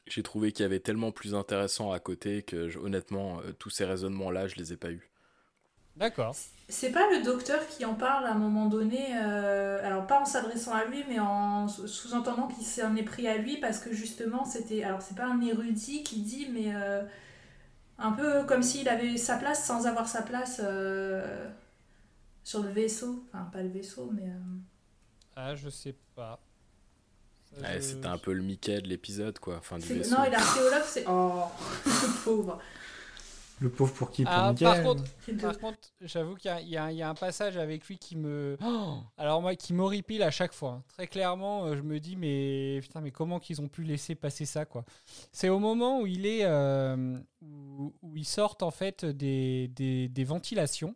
J'ai trouvé qu'il y avait tellement plus intéressant à côté que je- honnêtement, euh, tous ces raisonnements-là, je les ai pas eus. D'accord. C'est pas le docteur qui en parle à un moment donné, euh, alors pas en s'adressant à lui, mais en sous- sous-entendant qu'il s'en est pris à lui parce que justement c'était. Alors c'est pas un érudit qui dit, mais euh, un peu comme s'il avait sa place sans avoir sa place euh, sur le vaisseau. Enfin, pas le vaisseau, mais. euh, Ah je sais pas. Ouais, je- C'était un peu le Mickey de l'épisode, quoi. Enfin, du vaisseau. Non, archéologue, (laughs) c'est. Oh, le (laughs) pauvre. Le pauvre pour qui? Pour Ah, par contre, deux. par contre, j'avoue qu'il y a- y, y un passage avec lui qui me, Oh (gasps) alors moi, qui m'horripile à chaque fois. hein. Très clairement, euh, je me dis mais putain, mais comment qu'ils ont pu laisser passer ça quoi? C'est au moment où il est, euh, où, où ils sortent en fait des, des, des ventilations.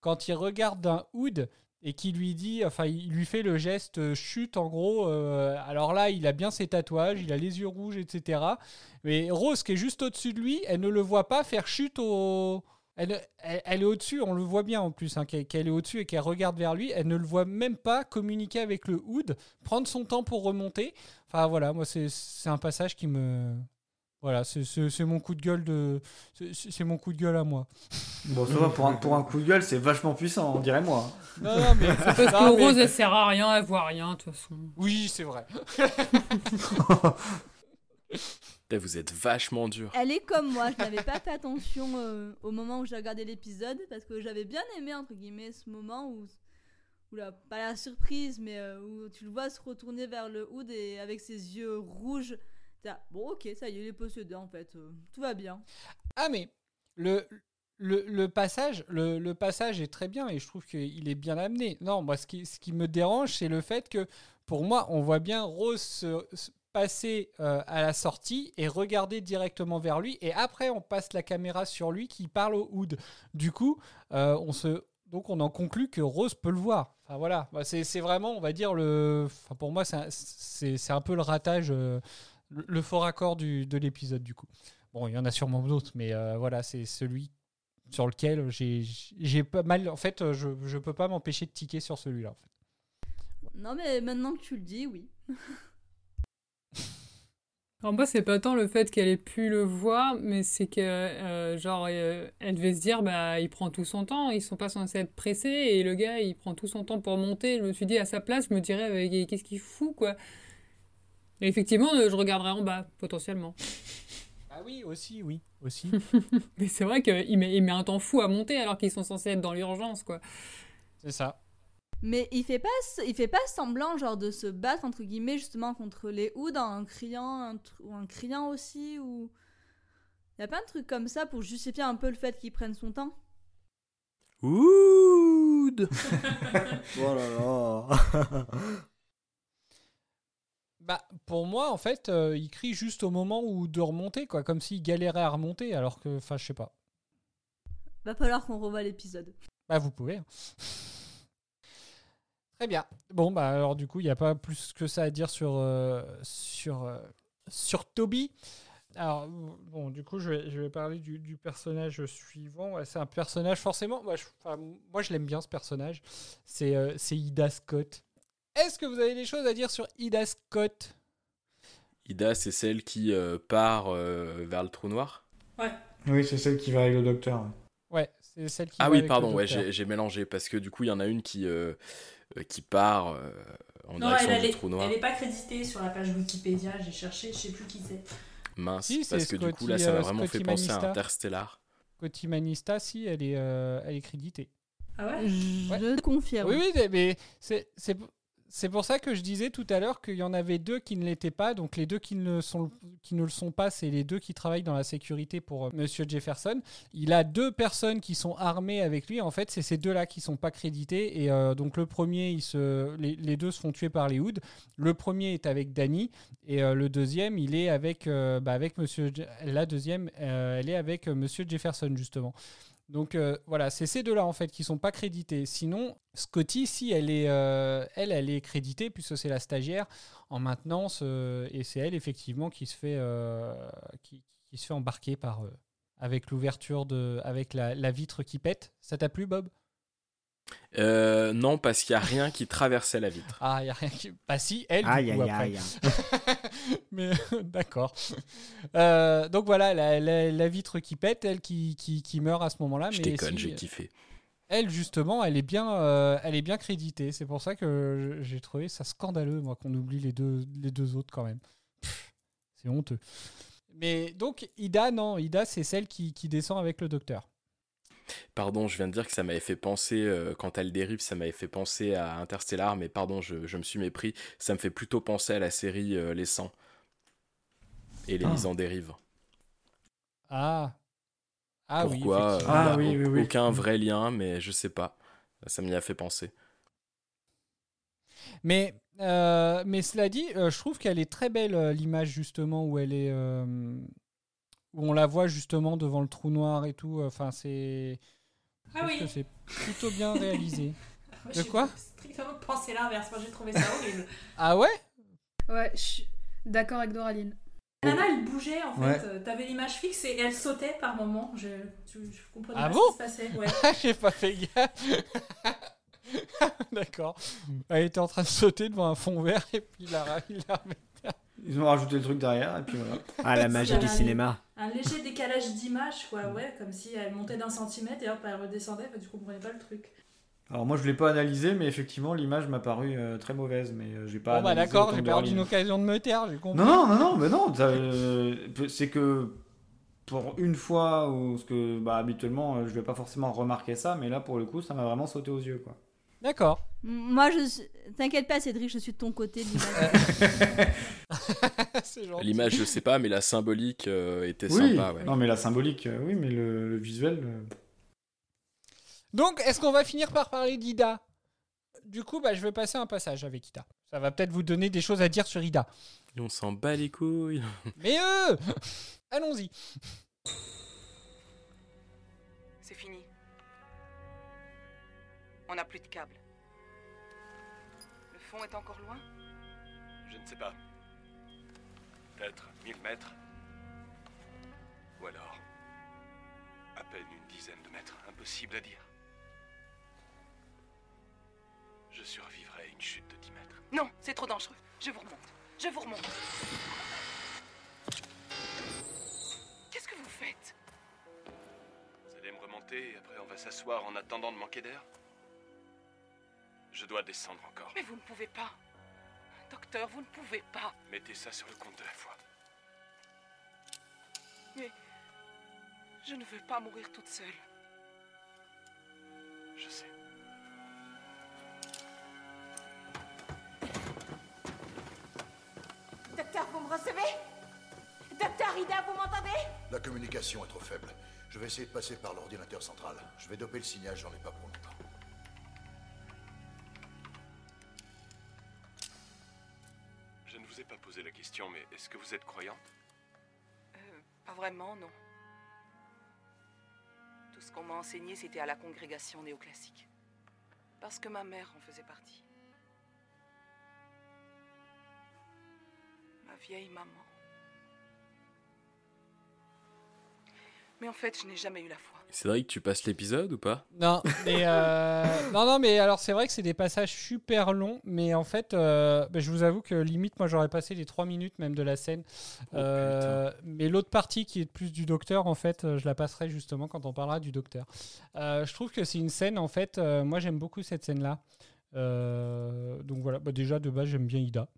Quand il regarde d'un hood et qui lui dit, enfin, il lui fait le geste euh, chute en gros. euh, alors là, il a bien ses tatouages, il a les yeux rouges, etc. Mais Rose, qui est juste au-dessus de lui, elle ne le voit pas faire chute au. Elle, est au-dessus, on le voit bien en plus, hein, qu'elle est au-dessus et qu'elle regarde vers lui. Elle ne le voit même pas communiquer avec le hood, prendre son temps pour remonter. Enfin voilà, moi c'est un passage qui me. Voilà, c'est- mon coup de gueule de. c'est- mon coup de gueule à moi. Bon, ça va, pour un, pour un coup de gueule, c'est vachement puissant, on dirait moi. Non, non, mais. Parce que non, mais- Rose, elle sert à rien, elle voit rien, de toute façon. Oui, c'est vrai. (laughs) Vous êtes vachement dur. Elle est comme moi, je n'avais pas fait attention euh, au moment où j'ai regardé l'épisode parce que j'avais bien aimé entre guillemets ce moment où, où la, pas la surprise mais euh, où tu le vois se retourner vers le hood et avec ses yeux rouges. Bon ok ça y est il est possédé en fait, euh, tout va bien. Ah mais le, le, passage le, passage est très bien et je trouve qu'il est bien amené. Non, moi ce qui, ce qui me dérange c'est le fait que pour moi on voit bien Rose se- se passer euh, à la sortie et regarder directement vers lui et après on passe la caméra sur lui qui parle au hood. Du coup euh, on se donc on en conclut que Rose peut le voir. Enfin voilà, Bah, c'est vraiment on va dire le pour moi c'est un- un peu le ratage le, le fort accord du, de l'épisode du coup. Bon, il y en a sûrement d'autres, mais euh, voilà, c'est celui sur lequel j'ai j'ai pas mal. En fait, euh, je, je peux pas m'empêcher de tiquer sur celui-là. En fait. Non mais maintenant que tu le dis, oui. (laughs) Alors moi, c'est pas tant le fait qu'elle ait pu le voir, mais c'est que, euh, genre, euh, elle devait se dire, bah, il prend tout son temps, ils sont pas censés être pressés, et le gars, il prend tout son temps pour monter. Je me suis dit, à sa place, je me dirais, qu'est-ce qu'il fout, quoi? Et effectivement, euh, je regarderais en bas, potentiellement. Ah oui, aussi, oui, aussi. (laughs) Mais c'est vrai qu'il met, il met un temps fou à monter alors qu'ils sont censés être dans l'urgence, quoi. c'est ça. Mais il fait pas il fait pas semblant genre de se battre entre guillemets justement contre les hoods en criant un ou en criant aussi ou y a pas un truc comme ça pour justifier un peu le fait qu'il prenne son temps Oud (laughs) Oh là là. (laughs) Bah, pour moi, en fait, euh, il crie juste au moment où de remonter, quoi, comme s'il galérait à remonter, alors que, enfin, je sais pas. Va falloir qu'on revoie l'épisode. Bah, vous pouvez. hein. (laughs) Très bien. Bon, bah, alors, du coup, il n'y a pas plus que ça à dire sur, euh, sur, euh, sur Toby. Alors, bon, du coup, je vais, je vais parler du, du personnage suivant. Ouais, c'est un personnage, forcément. Moi, je, moi, je l'aime bien, ce personnage. C'est c'est Ida Scott. Est-ce que vous avez des choses à dire sur Ida Scott? Ida, c'est celle qui euh, part euh, vers le trou noir? Ouais. Oui, c'est celle qui va avec le docteur. ouais. Ouais, c'est celle qui. Ah va oui, avec pardon, ouais, j'ai mélangé parce que du coup, il y en a une qui, euh, qui part euh, en Non, direction elle, elle, du est, trou noir. elle est pas créditée sur la page Wikipédia, j'ai cherché, je sais plus qui c'est. Mince, Si, parce que du coup là Scotty, ça m'a vraiment Scotty fait penser à. Interstellar. Coty Manista, si, elle est, euh, elle est créditée. Ah ouais? Je confirme. Oui, oui, mais c'est c'est pour ça que je disais tout à l'heure qu'il y en avait deux qui ne l'étaient pas. Donc les deux qui ne, sont, qui ne le sont pas, c'est les deux qui travaillent dans la sécurité pour euh, Monsieur Jefferson. Il a deux personnes qui sont armées avec lui. En fait, c'est ces deux-là qui sont pas crédités. Et euh, donc le premier, les, deux se font tuer par les Hoods. Le premier est avec Danny et euh, le deuxième, il est avec, euh, bah, avec Monsieur. La deuxième, elle est avec Monsieur Jefferson justement. Donc euh, voilà, c'est ces deux-là en fait qui sont pas crédités. Sinon, Scotty, si elle est, euh, elle, elle est créditée puisque c'est la stagiaire en maintenance euh, et c'est elle effectivement qui se fait, qui, se fait embarquer par avec l'ouverture de, avec la, la vitre qui pète. Ça t'a plu, Bob? Euh, non, parce qu'il y a rien qui traversait la vitre. Ah, il y a rien qui. Bah si, elle. du Aïe, coup, aïe, après. aïe. (laughs) Mais d'accord. Euh, donc voilà, la, la- la vitre qui pète, elle qui, qui, qui meurt à ce moment-là. Je mais déconne, si- j'ai kiffé. Elle, justement, elle est bien, euh, elle est bien créditée. C'est pour ça que j'ai trouvé ça scandaleux, moi, qu'on oublie les deux, les deux autres quand même. C'est honteux. Mais donc, Ida, non, Ida, c'est celle qui, qui descend avec le docteur. Pardon, je viens de dire que ça m'avait fait penser, euh, quand elle dérive, ça m'avait fait penser à Interstellar, mais pardon, je, je me suis mépris. Ça me fait plutôt penser à la série euh, Les 100 et les Ah. mises en dérive. Ah. Ah oui, Pourquoi euh, Ah oui, oui, oui. Aucun vrai lien, mais je sais pas. Ça m'y a fait penser. Mais, euh, mais cela dit, euh, je trouve qu'elle est très belle, l'image, justement, où elle est. euh, où on la voit, justement, devant le trou noir et tout. Enfin, c'est. Ah oui. que c'est plutôt bien (laughs) réalisé. Moi, De quoi strictement pensé l'inverse. Moi, j'ai trouvé ça horrible. (laughs) Ah ouais Ouais, je suis d'accord avec Doraline. La nana, elle bougeait en fait. Ouais. Euh, T'avais l'image fixe et elle sautait par moment. Je, je, je comprenais Ah pas bon ce qui se passait. Ouais. (laughs) J'ai pas fait gaffe. D'accord. Elle était en train de sauter devant un fond vert et puis il a, il a Ils ont rajouté le truc derrière et puis voilà. Ah, la magie du cinéma. Un léger décalage d'image, quoi. Ouais, comme si elle montait d'un centimètre et hop, elle redescendait. Tu comprenais pas le truc. Alors moi je l'ai pas analysé, mais effectivement l'image m'a paru euh, très mauvaise, mais euh, j'ai pas. Bon bah d'accord, j'ai perdu une occasion de me taire, j'ai compris. Non non non non, mais non, euh, c'est que pour une fois où ce que bah habituellement je vais pas forcément remarquer ça, mais là pour le coup ça m'a vraiment sauté aux yeux quoi. D'accord. Moi, je t'inquiète pas, Cédric, je suis de ton côté. (laughs) l'image. Je sais pas, mais la symbolique euh, était Oui, sympa. Ouais. non mais la symbolique, euh, oui, mais le, le visuel. euh, Donc, est-ce qu'on va finir par parler d'Ida? Du coup, bah, je vais passer un passage avec Ida. Ça va peut-être vous donner des choses à dire sur Ida. Et on s'en bat les couilles. (laughs) Mais eux Allons-y. C'est fini. On n'a plus de câble. Le fond est encore loin Je ne sais pas. Peut-être 1000 mètres. Ou alors. à peine une dizaine de mètres. Impossible à dire. Je survivrai à une chute de 10 mètres. Non, c'est trop dangereux. Je vous remonte. Je vous remonte. Qu'est-ce que vous faites? Vous allez me remonter et après on va s'asseoir en attendant de manquer d'air? Je dois descendre encore. Mais vous ne pouvez pas. Docteur, vous ne pouvez pas. Mettez ça sur le compte de la foi. Mais je ne veux pas mourir toute seule. Je sais. Docteur, vous me recevez? Docteur Ida, vous m'entendez? La communication est trop faible. Je vais essayer de passer par l'ordinateur central. Je vais doper le signal, j'en ai pas pour est-ce que vous êtes croyante? Euh, pas vraiment, non. Tout ce qu'on m'a enseigné, c'était à la congrégation néoclassique. Parce que ma mère en faisait partie. Ma vieille maman. Mais en fait, je n'ai jamais eu la foi. Cédric, tu passes l'épisode ou pas? Non, mais euh, (laughs) non, non, mais alors c'est vrai que c'est des passages super longs, mais en fait, euh, bah, je vous avoue que limite, moi, j'aurais passé les 3 minutes même de la scène. Euh, mais l'autre partie qui est plus du docteur, en fait, je la passerai justement quand on parlera du docteur. Je trouve que c'est une scène, en fait, moi j'aime beaucoup cette scène-là. Donc voilà, bah, déjà de base, j'aime bien Ida.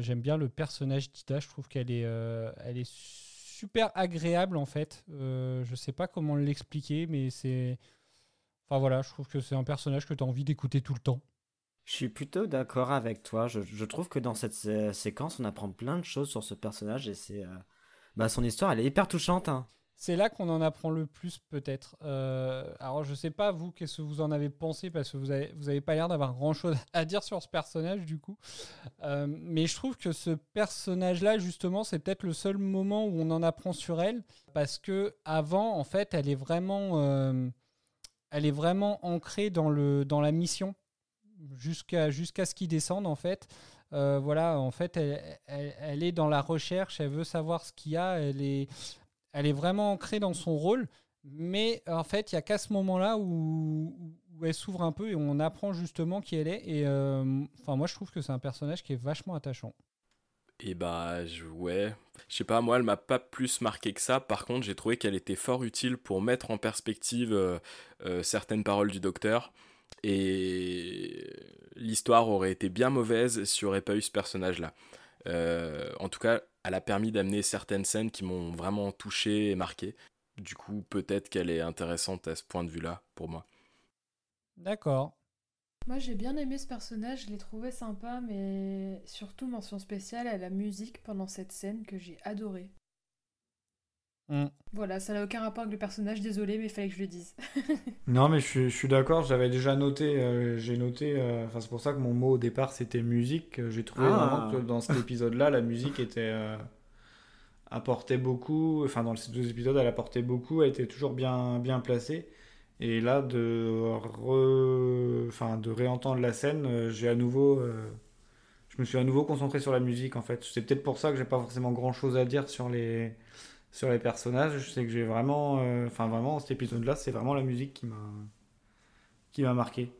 J'aime bien le personnage d'Ida. Je trouve qu'elle est, elle est super agréable en fait. Euh, je sais pas comment l'expliquer, mais c'est. Enfin voilà, je trouve que c'est un personnage que tu as envie d'écouter tout le temps. Je suis plutôt d'accord avec toi. Je, je trouve que dans cette sé- séquence, on apprend plein de choses sur ce personnage et c'est. euh, Bah, son histoire, elle est hyper touchante. hein. C'est là qu'on en apprend le plus, peut-être. Euh, alors, je sais pas, vous, qu'est-ce que vous en avez pensé, parce que vous avez, vous avez pas l'air d'avoir grand-chose à dire sur ce personnage, du coup. Euh, mais je trouve que ce personnage-là, justement, c'est peut-être le seul moment où on en apprend sur elle, parce que avant, en fait, elle est vraiment, euh, elle est vraiment ancrée dans, le, dans la mission, jusqu'à jusqu'à ce qu'ils descendent, en fait. Voilà, en fait, elle, elle- elle est dans la recherche, elle veut savoir ce qu'il y a, elle est, elle est vraiment ancrée dans son rôle, mais en fait, il n'y a qu'à ce moment-là où, elle s'ouvre un peu et on apprend justement qui elle est. Et euh, enfin, moi, je trouve que c'est un personnage qui est vachement attachant. Et bah, je- ouais. Je sais pas, moi, elle m'a pas plus marqué que ça. Par contre, j'ai trouvé qu'elle était fort utile pour mettre en perspective euh, euh, certaines paroles du docteur. Et l'histoire aurait été bien mauvaise si aurait pas eu ce personnage-là. Euh, en tout cas, elle a permis d'amener certaines scènes qui m'ont vraiment touché et marqué. Du coup, peut-être qu'elle est intéressante à ce point de vue-là pour moi. D'accord. Moi j'ai bien aimé ce personnage, je l'ai trouvé sympa, mais surtout mention spéciale à la musique pendant cette scène que j'ai adorée. Mm. Voilà, ça n'a aucun rapport avec le personnage, désolé, mais il fallait que je le dise. (laughs) Non, mais je suis, je suis d'accord, j'avais déjà noté, euh, j'ai noté, euh, enfin c'est pour ça que mon mot au départ c'était musique. Euh, J'ai trouvé Ah. vraiment que dans cet épisode-là, la musique était euh, apportait beaucoup, enfin dans ces deux épisodes, elle apportait beaucoup, elle était toujours bien, bien placée. Et là, de, re- enfin, de réentendre la scène, j'ai à nouveau, euh, je me suis à nouveau concentré sur la musique en fait. C'est peut-être pour ça que j'ai pas forcément grand-chose à dire sur les, sur les personnages. Je sais que j'ai vraiment, euh, enfin vraiment, cet épisode-là, c'est vraiment la musique qui m'a, qui m'a marqué.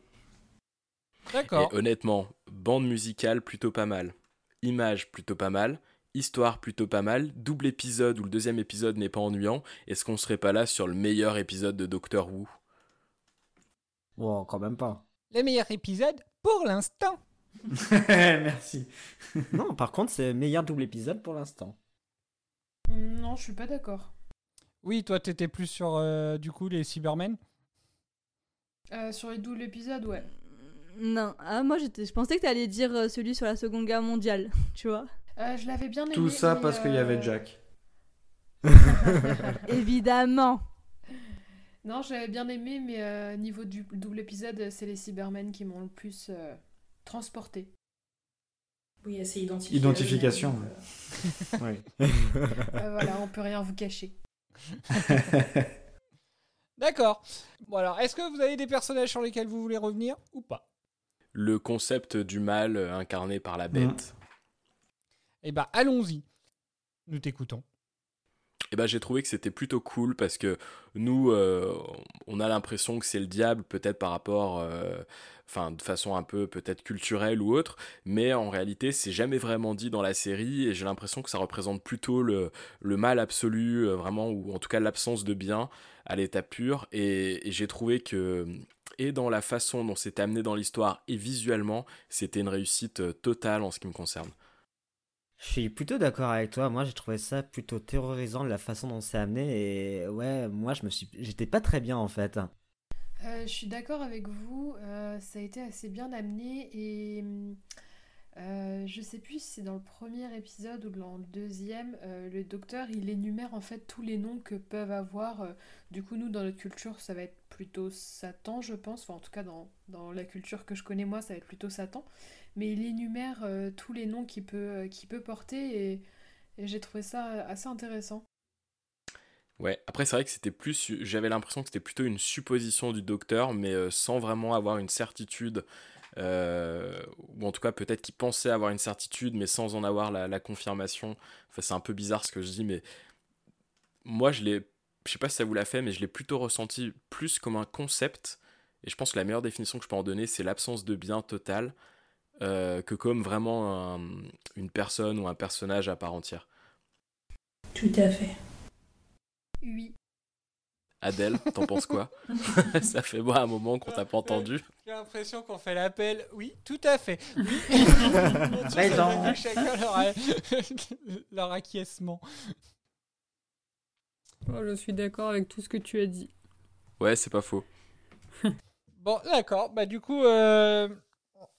D'accord. Et honnêtement, bande musicale plutôt pas mal. Image plutôt pas mal. Histoire plutôt pas mal. Double épisode où le deuxième épisode n'est pas ennuyant. Est-ce qu'on serait pas là sur le meilleur épisode de Doctor Who? Bon, quand même pas. Le meilleur épisode pour l'instant. (laughs) Merci. non, par contre, c'est le meilleur double épisode pour l'instant. Non, je suis pas d'accord. Oui, toi, t'étais plus sur euh, du coup les Cybermen. Euh, sur les doubles épisodes, ouais. Non, ah, moi j'étais- je pensais que t'allais dire euh, celui sur la Seconde Guerre mondiale, (laughs) tu vois. Euh, je l'avais bien aimé. Tout ça mais, parce qu'il y avait Jack. (laughs) Évidemment. Non, j'avais bien aimé, mais euh, niveau du double épisode, c'est les Cybermen qui m'ont le plus euh, transporté. Oui, c'est identifié. Identification. euh. (laughs) Oui. Euh, voilà, on peut rien vous cacher. (laughs) D'accord. Bon alors, est-ce que vous avez des personnages sur lesquels vous voulez revenir ou pas? Le concept du mal euh, incarné par la bête. Eh ben, allons-y. Nous t'écoutons. Et ben j'ai trouvé que c'était plutôt cool parce que nous, euh, on a l'impression que c'est le diable, peut-être par rapport, euh, enfin de façon un peu peut-être culturelle ou autre, mais en réalité c'est jamais vraiment dit dans la série et j'ai l'impression que ça représente plutôt le, mal absolu, euh, vraiment, ou en tout cas l'absence de bien à l'état pur. Et, j'ai trouvé que, et dans la façon dont c'est amené dans l'histoire et visuellement, c'était une réussite euh, totale en ce qui me concerne. Je suis plutôt d'accord avec toi. Moi, j'ai trouvé ça plutôt terrorisant de la façon dont c'est amené. Et ouais, moi, je me suis, j'étais pas très bien en fait. Euh, je suis d'accord avec vous, euh, ça a été assez bien amené et euh, je sais plus si c'est dans le premier épisode ou dans le deuxième, le docteur il énumère en fait tous les noms que peuvent avoir. du coup, nous dans notre culture, ça va être plutôt Satan, je pense. Enfin, en tout cas, dans, la culture que je connais moi, ça va être plutôt Satan. Mais il énumère tous les noms qu'il peut, qu'il peut porter et j'ai trouvé ça assez intéressant. Ouais, après c'est vrai que c'était plus, j'avais l'impression que c'était plutôt une supposition du docteur, mais euh, sans vraiment avoir une certitude, euh, ou en tout cas peut-être qu'il pensait avoir une certitude, mais sans en avoir la, confirmation. Enfin c'est un peu bizarre ce que je dis, mais moi je l'ai, je sais pas si ça vous l'a fait, mais je l'ai plutôt ressenti plus comme un concept, et je pense que la meilleure définition que je peux en donner, c'est l'absence de bien total, euh, que comme vraiment un- une personne ou un personnage à part entière. Tout à fait. Oui. Adèle, t'en penses quoi (laughs) (laughs) Ça fait moi un moment qu'on t'a pas entendu. J'ai l'impression qu'on fait l'appel. Oui, tout à fait. Oui. (laughs) Présent. Chacun leur, leur acquiescement. Oh, je suis d'accord avec tout ce que tu as dit. Ouais, c'est pas faux. bon, d'accord. Bah, du coup, euh,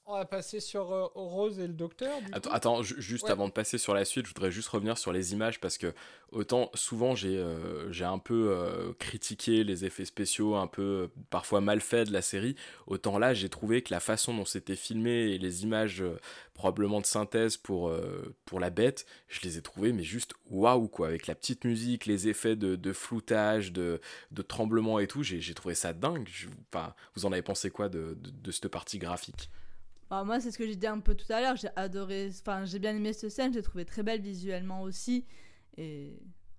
on va passer sur euh, Rose et le docteur. du Attends, juste Ouais. avant de passer sur la suite, je voudrais juste revenir sur les images parce que autant souvent j'ai euh, j'ai un peu euh, critiqué les effets spéciaux un peu parfois mal faits de la série, autant là j'ai trouvé que la façon dont c'était filmé et les images probablement de synthèse pour, pour la bête, je les ai trouvées mais juste waouh quoi, avec la petite musique, les effets de, de floutage, de, de tremblement et tout, j'ai j'ai trouvé ça dingue. Je- Enfin, vous en avez pensé quoi de, de, de cette partie graphique? Bah, moi, c'est ce que j'ai dit un peu tout à l'heure. J'ai adoré, enfin, j'ai bien aimé cette scène. J'ai trouvé très belle visuellement aussi. Et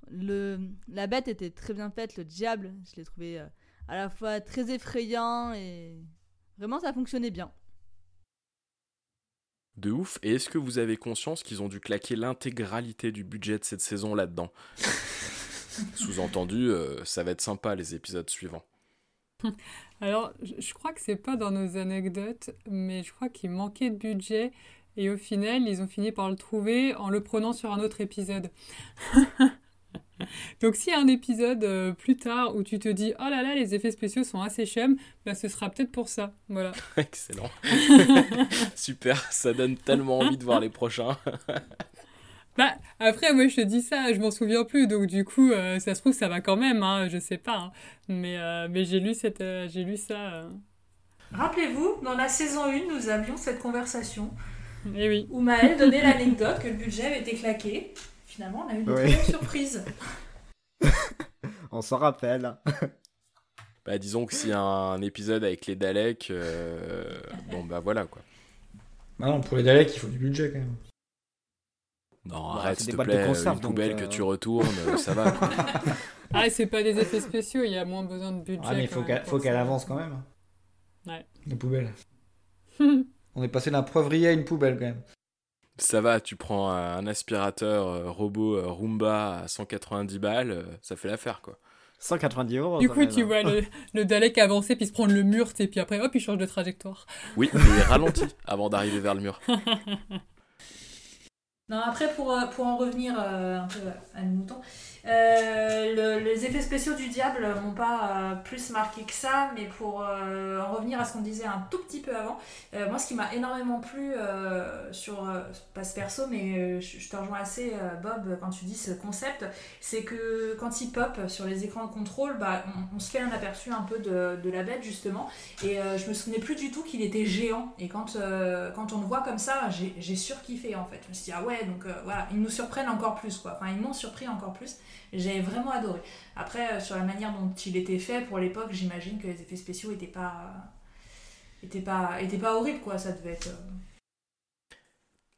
le, la bête était très bien faite. Le diable, je l'ai trouvé euh, à la fois très effrayant et vraiment, ça fonctionnait bien. De ouf. Et est-ce que vous avez conscience qu'ils ont dû claquer l'intégralité du budget de cette saison là-dedans? (laughs) Sous-entendu, euh, ça va être sympa les épisodes suivants. (laughs) Alors, je, crois que c'est pas dans nos anecdotes, mais je crois qu'il manquait de budget et au final, ils ont fini par le trouver en le prenant sur un autre épisode. (laughs) Donc, s'il y a un épisode euh, plus tard où tu te dis oh là là, les effets spéciaux sont assez chum, bah, ce sera peut-être pour ça. Voilà. (laughs) Excellent. (laughs) Super, ça donne tellement envie de voir les prochains. Bah, après, moi, je te dis ça, je m'en souviens plus, donc du coup, euh, ça se trouve, ça va quand même, hein, je sais pas. hein. Mais, euh, mais j'ai lu, cette, euh, j'ai lu ça. euh. Rappelez-vous, dans la saison 1, nous avions cette conversation Eh oui. où Maëlle donnait l'anecdote que le budget avait été claqué. Finalement, on a eu une Oui. très surprise. (laughs) On s'en rappelle. Bah, disons que s'il y a un épisode avec les Daleks, euh, bon bah voilà quoi. Bah non, pour les Daleks, il faut du budget quand même. Non, Bah, arrête s'il des te plaît, conserve, une poubelle euh. que tu retournes, euh, ça va quoi. (laughs) Ah, c'est pas des effets spéciaux, il y a moins besoin de budget. Ah, mais il faut qu'elle avance quand même. Ouais. Les poubelles. (laughs) On est passé d'un poivrier à une poubelle quand même. Ça va, tu prends un aspirateur euh, robot euh, Roomba à 190 balles, euh, ça fait l'affaire quoi. 190 euros. Du coup, tu vois le, le Dalek avancer, puis se prendre le mur, et puis après, hop, il change de trajectoire. Oui, mais il ralentit avant d'arriver vers le mur. (laughs) Non, après, pour, euh, pour en revenir euh, un peu à nos moutons, euh, le- les effets spéciaux du diable m'ont pas plus marqué que ça, mais pour en revenir à ce qu'on disait un tout petit peu avant, moi, ce qui m'a énormément plu sur, pas ce perso, mais je, te rejoins assez, Bob, quand tu dis ce concept, c'est que quand il pop sur les écrans de contrôle, bah, on, se fait un aperçu un peu de, de la bête, justement, et je me souvenais plus du tout qu'il était géant. Et quand, quand on le voit comme ça, j'ai surkiffé en fait. Je me suis dit, ah ouais, donc euh, voilà, ils nous surprennent encore plus quoi. Enfin, ils m'ont surpris encore plus. J'ai vraiment adoré. Après, euh, sur la manière dont il était fait pour l'époque, j'imagine que les effets spéciaux étaient pas. étaient pas, pas horribles quoi. Ça devait être. euh,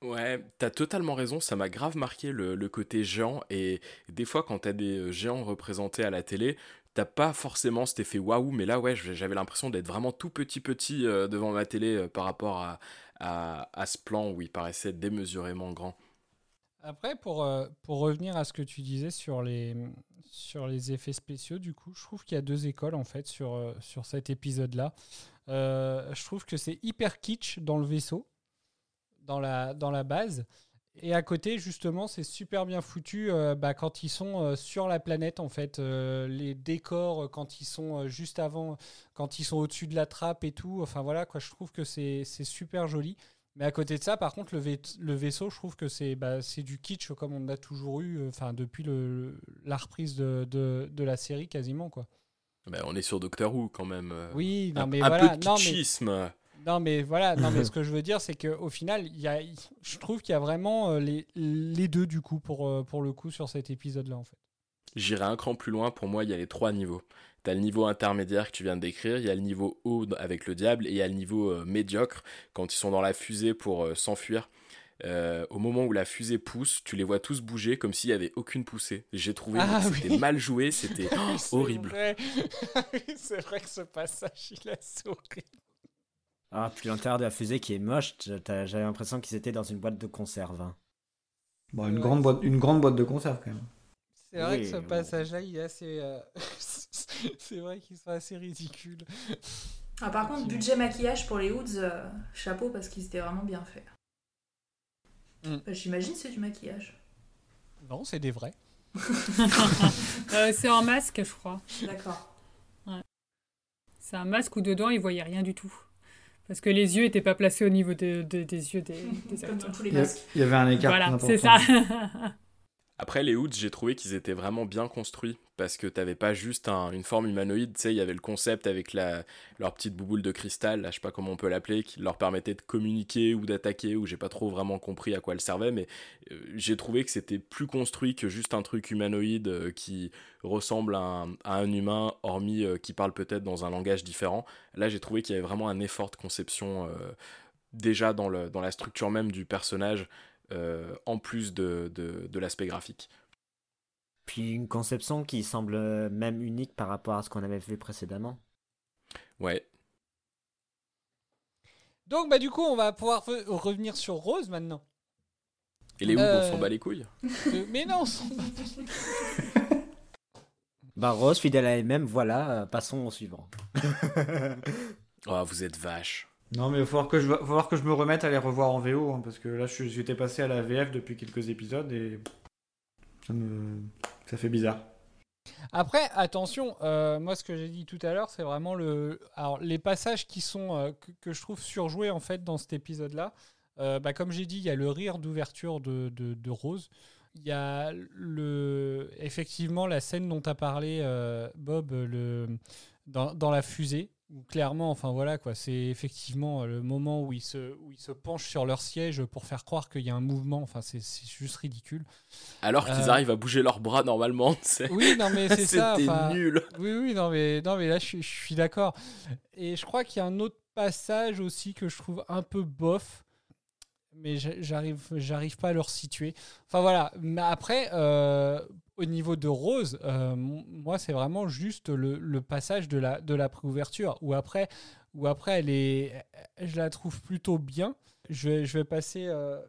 Ouais, t'as totalement raison, ça m'a grave marqué le, côté géant, et des fois quand t'as des euh, géants représentés à la télé, t'as pas forcément cet effet waouh, mais là ouais, j'avais l'impression d'être vraiment tout petit petit euh, devant ma télé euh, par rapport à, à ce plan où il paraissait démesurément grand. Après, pour, euh, pour revenir à ce que tu disais sur les, sur les effets spéciaux, du coup, je trouve qu'il y a deux écoles en fait sur, euh, sur cet épisode-là. Euh, je trouve que c'est hyper kitsch dans le vaisseau, dans la, dans la base. Et à côté, justement, c'est super bien foutu bah, quand ils sont sur la planète, en fait. les décors, quand ils sont juste avant, quand ils sont au-dessus de la trappe et tout. Enfin voilà, quoi, je trouve que c'est super joli. Mais à côté de ça, par contre, le, vai- le vaisseau, je trouve que c'est bah, c'est du kitsch comme on a toujours eu, euh, enfin depuis le, la reprise de, de, de la série quasiment quoi. Bah, on est sur Doctor Who quand même. euh, Oui, non un, mais un voilà, peu de non mais kitschisme. non mais voilà, non mais (laughs) ce que je veux dire c'est qu'au final, y a, je trouve qu'il y a vraiment euh, les, les deux du coup pour euh, pour le coup sur cet épisode là en fait. J'irai un cran plus loin, pour moi il y a les trois niveaux. T'as le niveau intermédiaire que tu viens de décrire, il y a le niveau haut avec le diable, et il y a le niveau euh, médiocre quand ils sont dans la fusée pour euh, s'enfuir. Euh, au moment où la fusée pousse, tu les vois tous bouger comme s'il y avait aucune poussée. J'ai trouvé Ah que c'était oui. mal joué, c'était (laughs) oh, horrible. vrai. (laughs) c'est vrai que ce passage il est (laughs) horrible. Ah, puis l'intérieur de la fusée qui est moche, j'avais l'impression qu'ils étaient dans une boîte de conserve. hein. Bon, une, grande boîte, une grande boîte de conserve quand même. C'est vrai Oui, que ce bon. passage-là, il est assez. euh, (laughs) c'est vrai qu'ils sont assez ridicules. Ah, par contre, budget maquillage pour les hoods, euh, chapeau parce qu'ils étaient vraiment bien faits. Mm. Bah, J'imagine c'est du maquillage. Non, c'est des vrais. (laughs) Euh, c'est un masque, je crois. D'accord. Ouais. C'est un masque où dedans, ils voyaient rien du tout. Parce que les yeux n'étaient pas placés au niveau de- de- des yeux des, (laughs) des Comme dans acteurs. tous les Il y a- masques. il y avait un écart Voilà, c'est ça. Après, les hoods, j'ai trouvé qu'ils étaient vraiment bien construits parce que t'avais pas juste un- une forme humanoïde, tu sais, il y avait le concept avec leur petite bouboule de cristal, là, je sais pas comment on peut l'appeler, qui leur permettait de communiquer ou d'attaquer, ou j'ai pas trop vraiment compris à quoi elle servait, mais euh, j'ai trouvé que c'était plus construit que juste un truc humanoïde euh, qui ressemble à un, humain, hormis euh, qui parle peut-être dans un langage différent. Là, j'ai trouvé qu'il y avait vraiment un effort de conception déjà dans la structure même du personnage, euh, en plus de, de, de l'aspect graphique. Puis une conception qui semble même unique par rapport à ce qu'on avait vu précédemment. Ouais. Donc, bah, du coup, on va pouvoir re- revenir sur Rose maintenant. Et les Euh, on s'en bat les couilles Euh, mais non, on s'en bat pas. Bah Rose, fidèle à elle-même, voilà, euh, passons au suivant. (laughs) Oh, vous êtes vache. Non, mais il va falloir que, je, me remette à les revoir en VO, hein, parce que là, j'étais passé à la VF depuis quelques épisodes et ça me, ça fait bizarre. Après, attention, euh, moi ce que j'ai dit tout à l'heure, c'est vraiment le, alors les passages qui sont euh, que, je trouve surjoués en fait dans cet épisode-là. Euh, bah, comme j'ai dit, il y a le rire d'ouverture de, Rose. Il y a le, effectivement la scène dont as parlé, Bob, dans la fusée, où clairement, enfin voilà quoi, c'est effectivement le moment où ils se, où ils se penchent sur leur siège pour faire croire qu'il y a un mouvement. Enfin, c'est c'est juste ridicule. Alors qu'ils Euh, arrivent à bouger leurs bras normalement, (laughs) oui, non, mais c'est (laughs) ça. C'était nul. Oui, oui, non, mais, non, mais là, je, suis- je suis d'accord. Et je crois qu'il y a un autre passage aussi que je trouve un peu bof, mais j'a- j'arrive, j'arrive pas à le resituer. Enfin voilà. Mais après, euh, au niveau de Rose, euh, moi, c'est vraiment juste le, le passage de la, de la préouverture, où après, où après, elle est, je la trouve plutôt bien. Je vais, je vais passer, euh,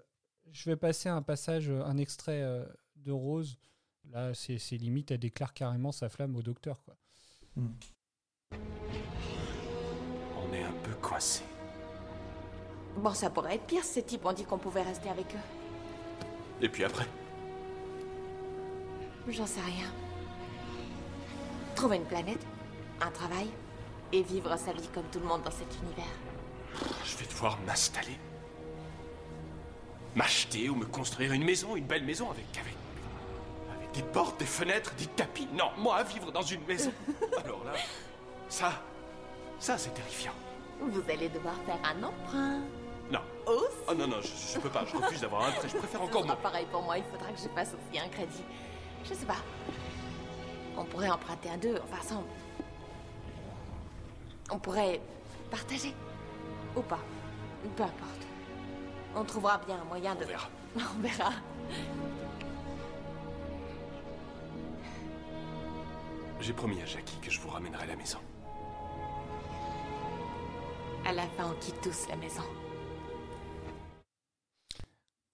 je vais passer un passage, un extrait euh, de Rose. Là, c'est limite, elle déclare carrément sa flamme au docteur. Quoi. On est un peu coincé. Bon, ça pourrait être pire ces types ont dit qu'on pouvait rester avec eux. Et puis après? J'en sais rien. Trouver une planète, un travail, et vivre sa vie comme tout le monde dans cet univers. Je vais devoir m'installer. M'acheter ou me construire une maison, une belle maison avec, avec, avec des portes, des fenêtres, des tapis. Non, moi, vivre dans une maison. (laughs) Alors là, ça, ça c'est terrifiant. Vous allez devoir faire un emprunt. Non. Aussi. Oh non, non, je, je peux pas, je refuse d'avoir un prêt, je préfère Ce encore sera mon... pareil pour moi, il faudra que je fasse aussi un crédit. Je sais pas. On pourrait emprunter à deux, enfin ensemble. On pourrait partager. Ou pas. Peu importe. On trouvera bien un moyen de... On verra. (laughs) On verra. J'ai promis à Jackie que je vous ramènerai à la maison. À la fin, on quitte tous la maison.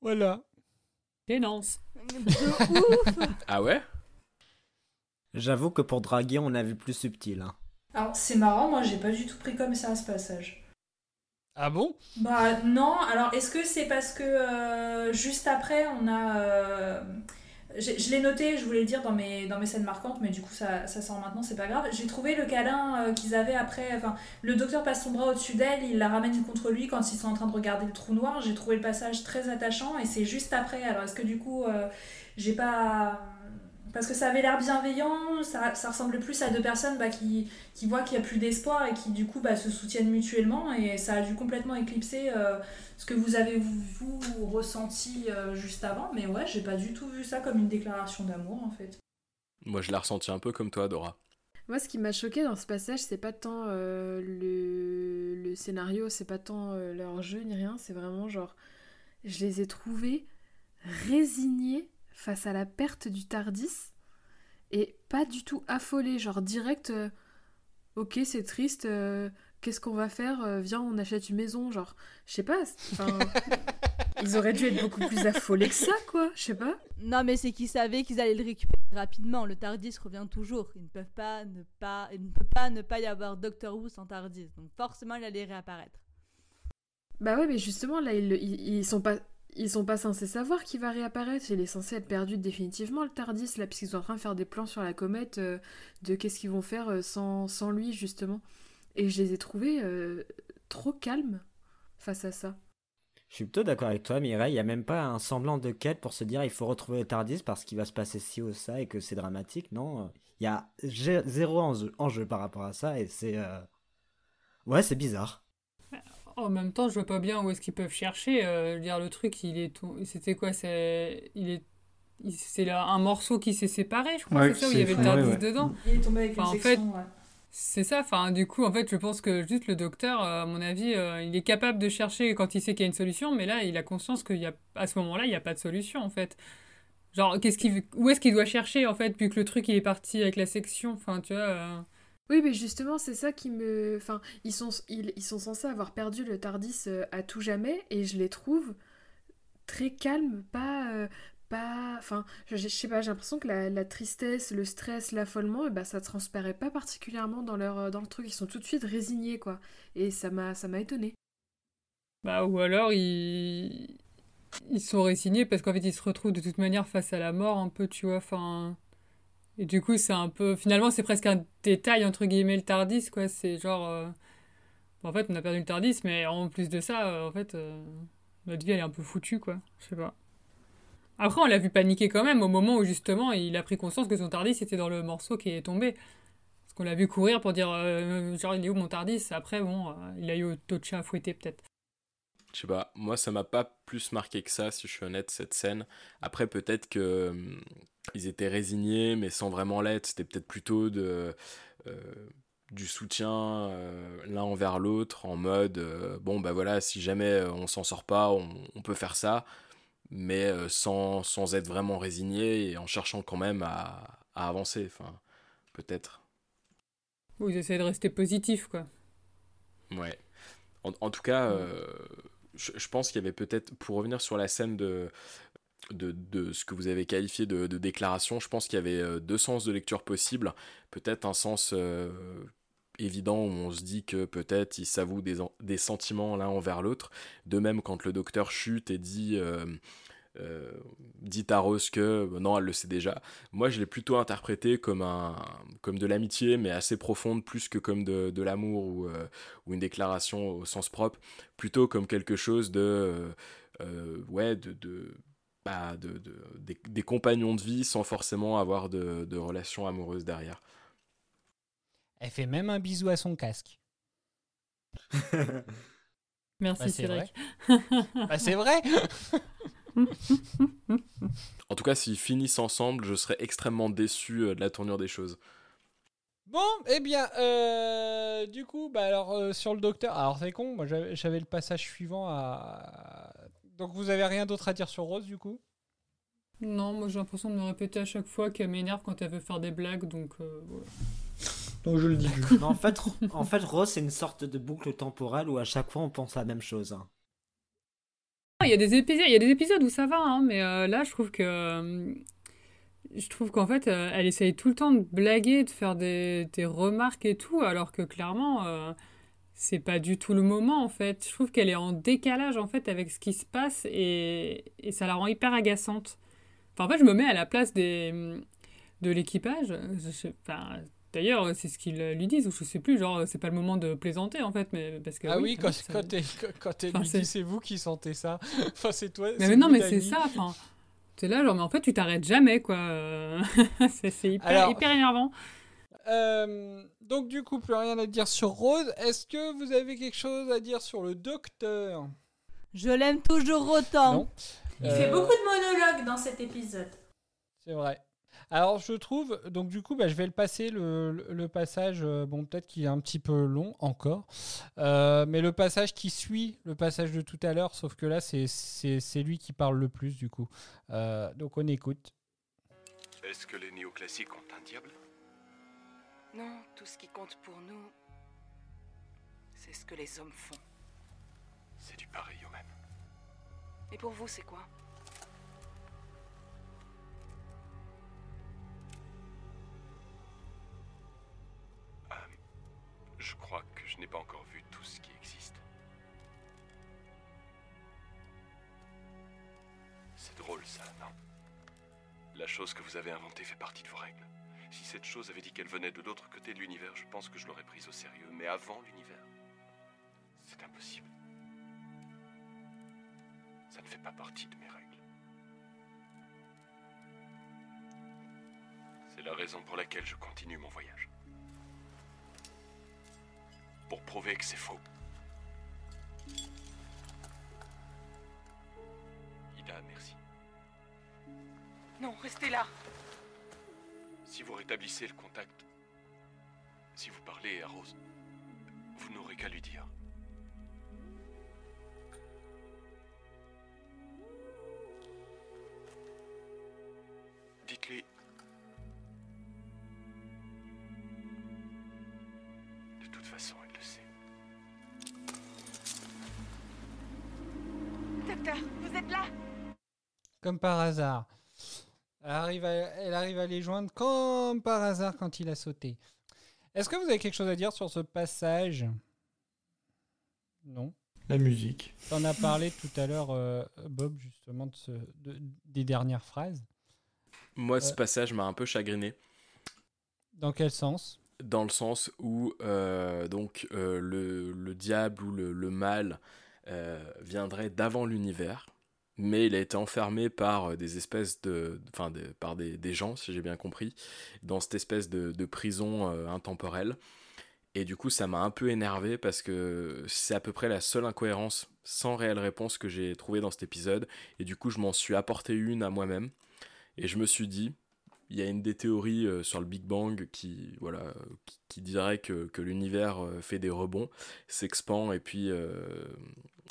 Voilà. Dénonce. Ah ouais? J'avoue que pour draguer, on a vu plus subtil. hein. Alors, c'est marrant, moi, j'ai pas du tout pris comme ça ce passage. Ah bon? Bah non, alors est-ce que c'est parce que euh, juste après on a... euh, je l'ai noté, je voulais le dire dans mes, dans mes scènes marquantes, mais du coup ça, ça sort maintenant, c'est pas grave. J'ai trouvé le câlin euh, qu'ils avaient après... Enfin, le docteur passe son bras au-dessus d'elle, il la ramène contre lui quand ils sont en train de regarder le trou noir. J'ai trouvé le passage très attachant et c'est juste après. Alors est-ce que du coup euh, j'ai pas... Parce que ça avait l'air bienveillant, ça, ça ressemblait plus à deux personnes bah, qui, qui voient qu'il n'y a plus d'espoir et qui du coup bah, se soutiennent mutuellement et ça a dû complètement éclipser euh, ce que vous avez vous, vous ressenti euh, juste avant. Mais ouais, j'ai pas du tout vu ça comme une déclaration d'amour en fait. Moi, je l'ai ressenti un peu comme toi, Dora. Moi, ce qui m'a choqué dans ce passage, c'est pas tant euh, le, le scénario, c'est pas tant euh, leur jeu ni rien, c'est vraiment genre. Je les ai trouvés résignés face à la perte du Tardis et pas du tout affolés, genre direct. euh, ok, c'est triste, euh, qu'est-ce qu'on va faire Euh, Viens, on achète une maison, genre. Je sais pas, (laughs) Ils auraient dû être beaucoup plus affolés que ça, quoi. Je sais pas. Non, mais c'est qu'ils savaient qu'ils allaient le récupérer rapidement. Le Tardis revient toujours. Ils ne peuvent pas ne pas, il ne peut pas ne pas y avoir Doctor Who sans Tardis. Donc forcément, il allait réapparaître. Bah ouais, mais justement, là, ils, ils, ils sont pas. Ils sont pas censés savoir qu'il va réapparaître. Il est censé être perdu définitivement, le Tardis, là, puisqu'ils sont en train de faire des plans sur la comète euh, de qu'est-ce qu'ils vont faire euh, sans, sans lui, justement. Et je les ai trouvés euh, trop calmes face à ça. Je suis plutôt d'accord avec toi, Mireille. Il n'y a même pas un semblant de quête pour se dire il faut retrouver le Tardis parce qu'il va se passer ci ou ça et que c'est dramatique. Non, il y a zéro enjeu, par rapport à ça et c'est. Ouais, c'est bizarre. En même temps, je vois pas bien où est-ce qu'ils peuvent chercher. euh, je veux dire, le truc, il est tout... C'était quoi C'est il est c'est là un morceau qui s'est séparé, je crois, Ouais, c'est ça où il y avait le Tardis ouais. dedans. Il est tombé avec Enfin, une en fait, section, ouais. c'est ça. Enfin, du coup, en fait, je pense que juste le docteur, euh, à mon avis, euh, il est capable de chercher quand il sait qu'il y a une solution, mais là, il a conscience qu'il y a, à ce moment-là, il n'y a pas de solution, en fait. Genre, qu'est-ce qu'il, où est-ce qu'il doit chercher, en fait, vu que le truc, il est parti avec la section. Enfin, tu vois. euh, Oui, mais justement, c'est ça qui me. Enfin, ils sont, ils, ils sont censés avoir perdu le Tardis euh, à tout jamais, et je les trouve très calmes, pas. euh, pas... Enfin, je, sais pas, j'ai l'impression que la, tristesse, le stress, l'affolement, eh ben, ça transparaît pas particulièrement dans leur, euh, dans le truc. Ils sont tout de suite résignés, quoi. Et ça m'a, ça m'a étonné. Bah, ou alors, ils... ils sont résignés parce qu'en fait, ils se retrouvent de toute manière face à la mort, un peu, tu vois. Enfin. Et du coup, c'est un peu. Finalement, c'est presque un détail, entre guillemets, le Tardis, quoi. C'est genre. euh, En fait, on a perdu le Tardis, mais en plus de ça, euh, en fait, euh, notre vie, elle est un peu foutue, quoi. Je sais pas. Après, on l'a vu paniquer quand même au moment où, justement, il a pris conscience que son Tardis était dans le morceau qui est tombé. Parce qu'on l'a vu courir pour dire, genre, il est où mon Tardis? Après, bon, il a eu chats à fouetter, peut-être. Je sais pas, moi ça m'a pas plus marqué que ça, si je suis honnête, cette scène. Après, peut-être que hum, ils étaient résignés, mais sans vraiment l'être. C'était peut-être plutôt de, euh, du soutien euh, l'un envers l'autre, en mode euh, bon, bah voilà, si jamais euh, on s'en sort pas, on, on peut faire ça, mais sans, sans être vraiment résigné et en cherchant quand même à, à avancer. Enfin, peut-être. Ou ils essaient de rester positifs, quoi. Ouais. En, en tout cas, je, pense qu'il y avait peut-être, pour revenir sur la scène de, ce que vous avez qualifié de, déclaration, je pense qu'il y avait euh, deux sens de lecture possibles. Peut-être un sens euh, évident où on se dit que peut-être des, en- des sentiments l'un envers l'autre. De même, quand le docteur chute et dit. euh, euh, dit à Rose que euh, non, elle le sait déjà. Moi, je l'ai plutôt interprété comme, un, comme de l'amitié, mais assez profonde, plus que comme de, de l'amour ou, euh, ou une déclaration au sens propre, plutôt comme quelque chose de. euh, euh, ouais, de. de bah, de, de- des, des compagnons de vie sans forcément avoir de, de relations amoureuses derrière. Elle fait même un bisou à son casque. (laughs) Merci, Bah, c'est Cédric. vrai. Bah, c'est vrai (laughs) En tout cas, s'ils finissent ensemble, je serais extrêmement déçu euh, de la tournure des choses. Bon, eh bien, euh, du coup, bah alors euh, sur le docteur, alors c'est con, moi j'avais le passage suivant à. Donc vous avez rien d'autre à dire sur Rose du coup? Non, moi j'ai l'impression de me répéter à chaque fois qu'elle m'énerve quand elle veut faire des blagues, donc euh, voilà. Donc je le dis (laughs) en fait, en fait, Rose, c'est une sorte de boucle temporelle où à chaque fois on pense à la même chose. hein. Ah, Il y a des épisodes, où ça va, hein, mais euh, là je trouve que euh, je trouve qu'en fait euh, elle essaye tout le temps de blaguer, de faire des, remarques et tout, alors que clairement c'est pas du tout le moment en fait. Je trouve qu'elle est en décalage en fait avec ce qui se passe et, ça la rend hyper agaçante. Enfin en fait je me mets à la place de l'équipage. Enfin, D'ailleurs, c'est ce qu'ils lui disent, ou je sais plus, genre, c'est pas le moment de plaisanter en fait, mais parce que. Ah oui, quand, ça- quand, elle- quand- elle lui c'est- dit c'est vous qui sentez ça. (laughs) enfin, c'est toi. Mais, non, mais c'est ça, enfin. C'est là, genre, mais en fait, tu t'arrêtes jamais, quoi. Euh, (laughs) c'est c'est hyper, Alors- hyper énervant. Euh, donc du coup, plus rien à dire sur Rose. Est-ce que vous avez quelque chose à dire sur le docteur? Je l'aime toujours autant. Non. Il Euh, fait beaucoup de monologues dans cet épisode. C'est vrai. Alors je trouve, donc du coup, bah, je vais le passer, le, le- le passage, euh, bon peut-être qu'il est un petit peu long encore, euh, mais le passage qui suit le passage de tout à l'heure, sauf que là c'est- c'est c'est lui qui parle le plus du coup. Euh, donc on écoute. Est-ce que les néoclassiques ont un diable? Non, tout ce qui compte pour nous, c'est ce que les hommes font. C'est du pareil au même. Et pour vous, c'est quoi? Je crois que je n'ai pas encore vu tout ce qui existe. C'est drôle ça, non? La chose que vous avez inventée fait partie de vos règles. Si cette chose avait dit qu'elle venait de l'autre côté de l'univers, je pense que je l'aurais prise au sérieux. Mais avant l'univers, c'est impossible. Ça ne fait pas partie de mes règles. C'est la raison pour laquelle je continue mon voyage. Pour prouver que c'est faux. Ida, merci. Non, restez là. Si vous rétablissez le contact, si vous parlez à Rose, vous n'aurez qu'à lui dire. Comme par hasard. Elle arrive, à, elle arrive à les joindre comme par hasard quand il a sauté. Est-ce que vous avez quelque chose à dire sur ce passage? Non. La musique. On a parlé tout à l'heure, euh, Bob, justement, de ce, de- des dernières phrases. Moi, ce Euh, passage m'a un peu chagriné. Dans quel sens? Dans le sens où donc donc euh, le, le diable ou le, le mal euh, viendrait d'avant l'univers, mais il a été enfermé par euh, des espèces de, enfin par des, gens, si j'ai bien compris, dans cette espèce de, prison euh, intemporelle. Et du coup, ça m'a un peu énervé parce que c'est à peu près la seule incohérence sans réelle réponse que j'ai trouvé dans cet épisode. Et du coup, je m'en suis apporté une à moi-même. Et je me suis dit, il y a une des théories euh, sur le Big Bang qui, voilà, qui, dirait que, que l'univers fait des rebonds, s'expand et puis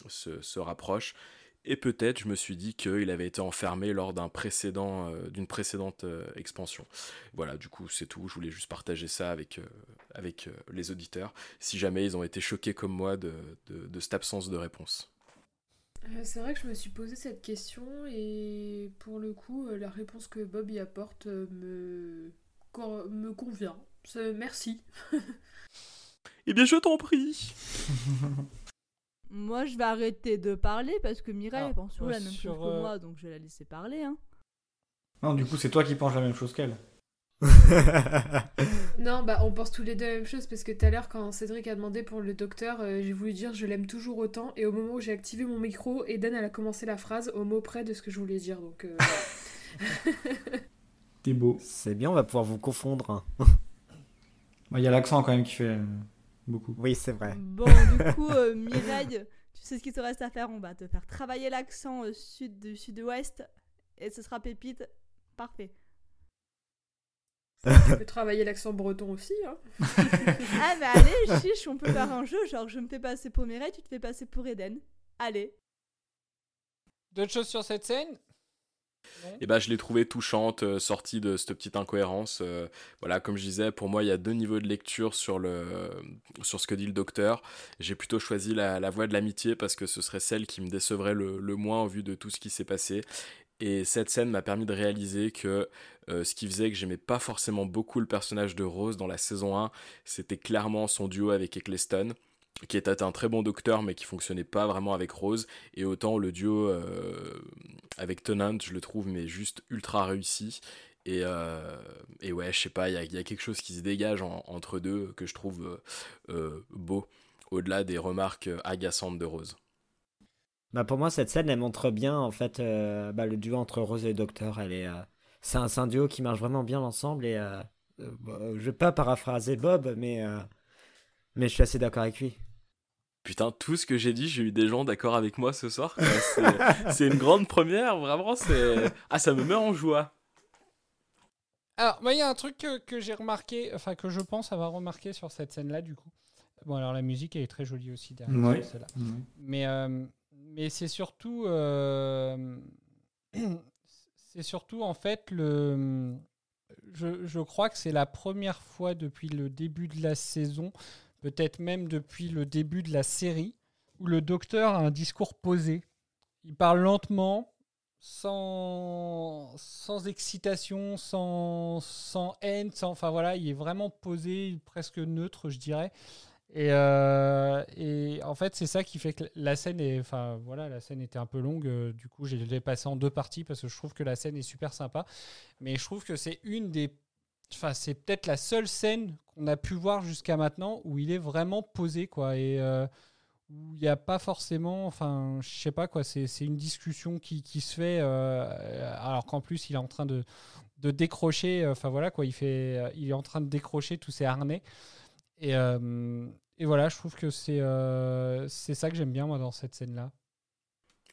se rapproche. Et peut-être, je me suis dit qu'il avait été enfermé lors d'un précédent, euh, d'une précédente euh, expansion. Voilà, du coup, c'est tout. Je voulais juste partager ça avec, euh, avec euh, les auditeurs, si jamais ils ont été choqués comme moi de, de, de cette absence de réponse. Euh, C'est vrai que je me suis posé cette question et pour le coup, euh, la réponse que Bob y apporte euh, me, cor- me convient. C'est- Merci. (laughs) Eh bien, je t'en prie (laughs) Moi, je vais arrêter de parler parce que Mireille Alors, elle pense toujours ouais, la même sur, chose que euh, moi, donc je vais la laisser parler. Hein. Non, du coup, c'est toi qui penses la même chose qu'elle. (laughs) Non, bah on pense tous les deux la même chose parce que tout à l'heure, quand Cédric a demandé pour le docteur, euh, j'ai voulu dire je l'aime toujours autant et au moment où j'ai activé mon micro, Eden elle a commencé la phrase au mot près de ce que je voulais dire donc. euh, (laughs) T'es beau. C'est bien, on va pouvoir vous confondre. hein. Bah, Il y a l'accent quand même qui fait euh, beaucoup. Oui, c'est vrai. Bon, du (laughs) coup, euh, Mireille, tu sais ce qu'il te reste à faire? On va te faire travailler l'accent euh, sud du sud-ouest et ce sera pépite. Parfait. Tu peux travailler l'accent breton aussi, hein. (laughs) ah, mais allez, chiche, on peut faire un jeu. Genre, je me fais passer pour Mireille, tu te fais passer pour Eden. Allez. D'autres choses sur cette scène? Et ben, je l'ai trouvée touchante, euh, sortie de cette petite incohérence. euh, voilà, comme je disais, pour moi, il y a deux niveaux de lecture sur, le, sur ce que dit le docteur. J'ai plutôt choisi la, la voie de l'amitié parce que ce serait celle qui me décevrait le, le moins au vu de tout ce qui s'est passé. Et cette scène m'a permis de réaliser que euh, ce qui faisait que j'aimais pas forcément beaucoup le personnage de Rose dans la saison 1, c'était clairement son duo avec Eccleston qui était un très bon docteur mais qui fonctionnait pas vraiment avec Rose et autant le duo euh, avec Tennant je le trouve mais juste ultra réussi et, euh, ouais je sais pas il y a, quelque chose qui se dégage en- entre deux que je trouve euh, beau au-delà des remarques agaçantes de Rose Bah pour moi, cette scène, elle montre bien en fait bah, le duo entre Rose et Docteur. Elle est, c'est un, un duo qui marche vraiment bien ensemble et bah, je vais pas paraphraser Bob, mais mais je suis assez d'accord avec lui. Putain, tout ce que j'ai dit, j'ai eu des gens d'accord avec moi ce soir. (laughs) C'est- une grande première, vraiment. C'est ah, ça me met en joie. Alors, moi, il y a un truc que, que j'ai remarqué, enfin, que je pense avoir remarqué sur cette scène-là, du coup. Bon, alors, la musique, elle est très jolie aussi derrière Ouais. celle-là. Mais, euh, mais c'est surtout. euh, (clears throat) c'est surtout, en fait, le. Je, je crois que c'est la première fois depuis le début de la saison, peut-être même depuis le début de la série, où le docteur a un discours posé. il parle lentement, sans, sans excitation, sans, sans haine, sans, enfin voilà, il est vraiment posé, presque neutre, je dirais. Et, euh, et en fait, c'est ça qui fait que la scène est, enfin voilà, la scène était un peu longue. euh, du coup, j'ai l'ai passé en deux parties parce que je trouve que la scène est super sympa. Mais je trouve que c'est une des, enfin c'est peut-être la seule scène qu'on a pu voir jusqu'à maintenant où il est vraiment posé quoi et euh, où il n'y a pas forcément, enfin je sais pas quoi, c'est une discussion qui, qui se fait euh, alors qu'en plus il est en train de, de décrocher, euh, enfin voilà quoi, il fait, euh, il est en train de décrocher tous ses harnais. Et, et voilà, je trouve que c'est c'est ça que j'aime bien moi dans cette scène-là.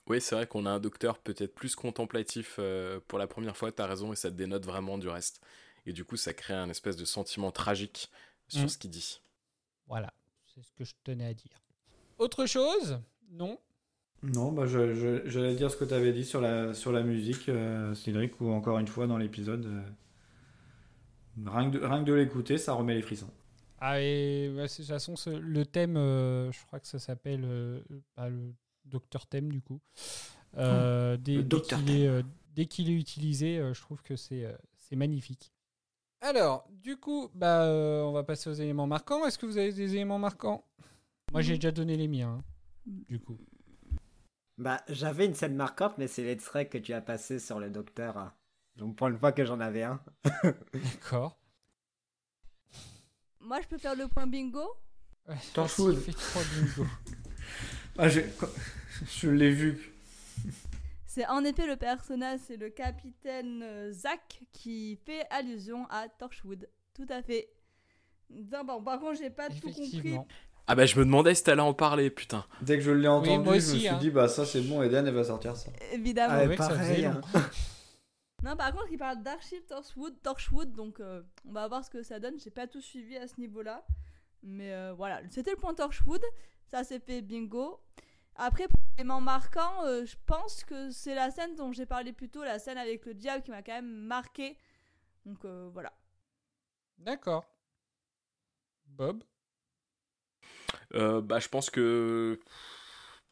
Oui, c'est vrai qu'on a un docteur peut-être plus contemplatif pour la première fois, t'as raison, et ça te dénote vraiment du reste. Et du coup, ça crée un espèce de sentiment tragique sur Mm. ce qu'il dit. Voilà, c'est ce que je tenais à dire. Autre chose? Non? Non, bah je- je- j'allais dire ce que tu avais dit sur la, sur la musique, euh, Cédric, ou encore une fois dans l'épisode. euh, rien que de, rien que de l'écouter, ça remet les frissons. Ah, et bah, de toute façon, ce- le thème, euh, je crois que ça s'appelle euh, bah, le Docteur Thème, du coup. Euh, dès, le dès Docteur qu'il est, euh, dès qu'il est utilisé, euh, je trouve que c'est euh, c'est magnifique. Alors, du coup, bah, euh, on va passer aux éléments marquants. Est-ce que vous avez des éléments marquants? Moi, j'ai déjà donné les miens, hein, du coup. Bah, j'avais une scène marquante, mais c'est l'extrait que tu as passé sur le docteur. hein. Donc, pour une fois que j'en avais un. (laughs) (laughs) D'accord. Moi, je peux faire le point bingo? Ouais, (laughs) trois bingo. Ah, j'ai- je l'ai vu. C'est en effet le personnage, c'est le capitaine euh, Zack qui fait allusion à Torchwood. Tout à fait. Non, bon, par contre, j'ai pas tout compris. Ah bah je me demandais si t'allais en parler, putain. Dès que je l'ai entendu, moi je me suis hein. dit, bah ça c'est bon, Eden, elle va sortir ça. Évidemment. Ah, ouais, ça pareil, hein. (laughs) Non, par contre, il parle d'Archive Torchwood, Torchwood donc euh, on va voir ce que ça donne. J'ai pas tout suivi à ce niveau-là. Mais euh, voilà, c'était le point Torchwood. Ça s'est fait bingo. Après, pour l'élément marquant, euh, je pense que c'est la scène dont j'ai parlé plus tôt, la scène avec le diable qui m'a quand même marqué. Donc euh, voilà. D'accord. Bob? Euh, bah je pense que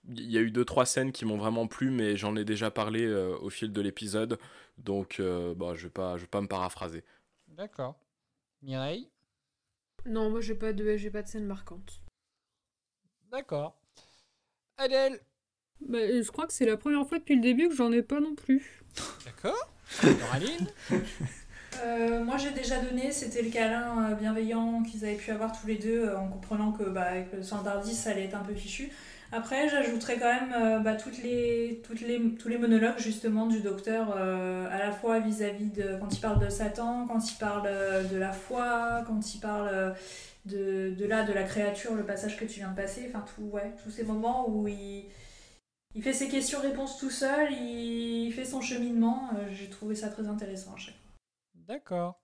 il y a eu deux trois scènes qui m'ont vraiment plu, mais j'en ai déjà parlé euh, au fil de l'épisode, donc euh, bah je vais pas je vais pas me paraphraser. D'accord. Mireille? Non, moi j'ai pas de j'ai pas de scène marquante. D'accord. Adèle Bah, je crois que c'est la première fois depuis le début que j'en ai pas non plus. D'accord. Coraline (laughs) Euh, moi j'ai déjà donné, c'était le câlin euh, bienveillant qu'ils avaient pu avoir tous les deux euh, en comprenant que bah, avec le standardiste ça allait être un peu fichu. Après j'ajouterais quand même euh, bah, toutes les, toutes les, tous les monologues justement du docteur euh, à la fois vis-à-vis de quand il parle de Satan, quand il parle euh, de la foi, quand il parle de, de là de la créature, le passage que tu viens de passer, enfin tout, ouais, tous ces moments où il, il fait ses questions-réponses tout seul, il fait son cheminement, j'ai trouvé ça très intéressant à chaque fois. D'accord.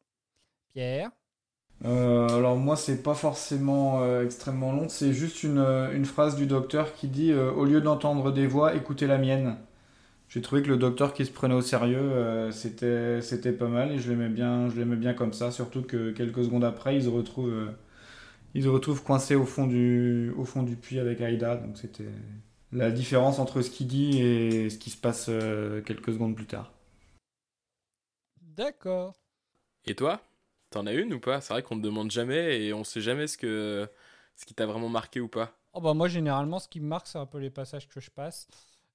Pierre? Euh, alors moi c'est pas forcément euh, extrêmement long, c'est juste une, euh, une phrase du docteur qui dit euh, au lieu d'entendre des voix, écoutez la mienne. J'ai trouvé que le docteur qui se prenait au sérieux, euh, c'était c'était pas mal et je l'aimais bien, je l'aimais bien comme ça, surtout que quelques secondes après, ils se retrouvent euh, ils se retrouvent coincés au fond du au fond du puits avec Aïda, donc c'était la différence entre ce qu'il dit et ce qui se passe euh, quelques secondes plus tard. D'accord. Et toi? T'en as une ou pas? C'est vrai qu'on te demande jamais et on sait jamais ce que ce qui t'a vraiment marqué ou pas. Oh bah moi généralement ce qui me marque c'est un peu les passages que je passe.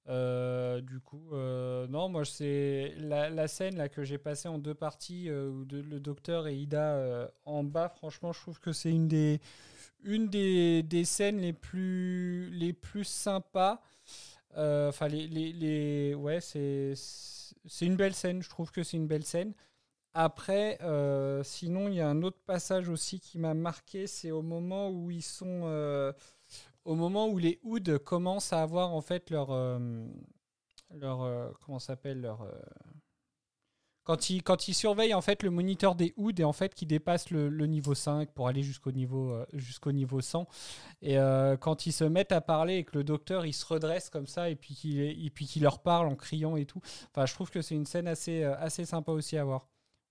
Euh, du coup, euh, non, moi c'est la, la scène là que j'ai passée en deux parties euh, où le docteur et Ida en bas. Franchement, je trouve que c'est une des une des, des scènes les plus les plus sympas. Enfin les, les, les- ouais c'est une belle scène. Je trouve que c'est une belle scène. Après, euh, sinon, il y a un autre passage aussi qui m'a marqué, c'est au moment où ils sont, euh, au moment où les Hoods commencent à avoir en fait leur, euh, leur, euh, comment s'appelle leur, quand ils, quand ils surveillent en fait le moniteur des Hoods et en fait qui dépasse le, niveau 5 pour aller jusqu'au niveau, jusqu'au niveau 100 et quand ils se mettent à parler et que le docteur il se redresse comme ça et puis qu'il et puis qu'il leur parle en criant et tout. Enfin, je trouve que c'est une scène assez, assez sympa aussi à voir.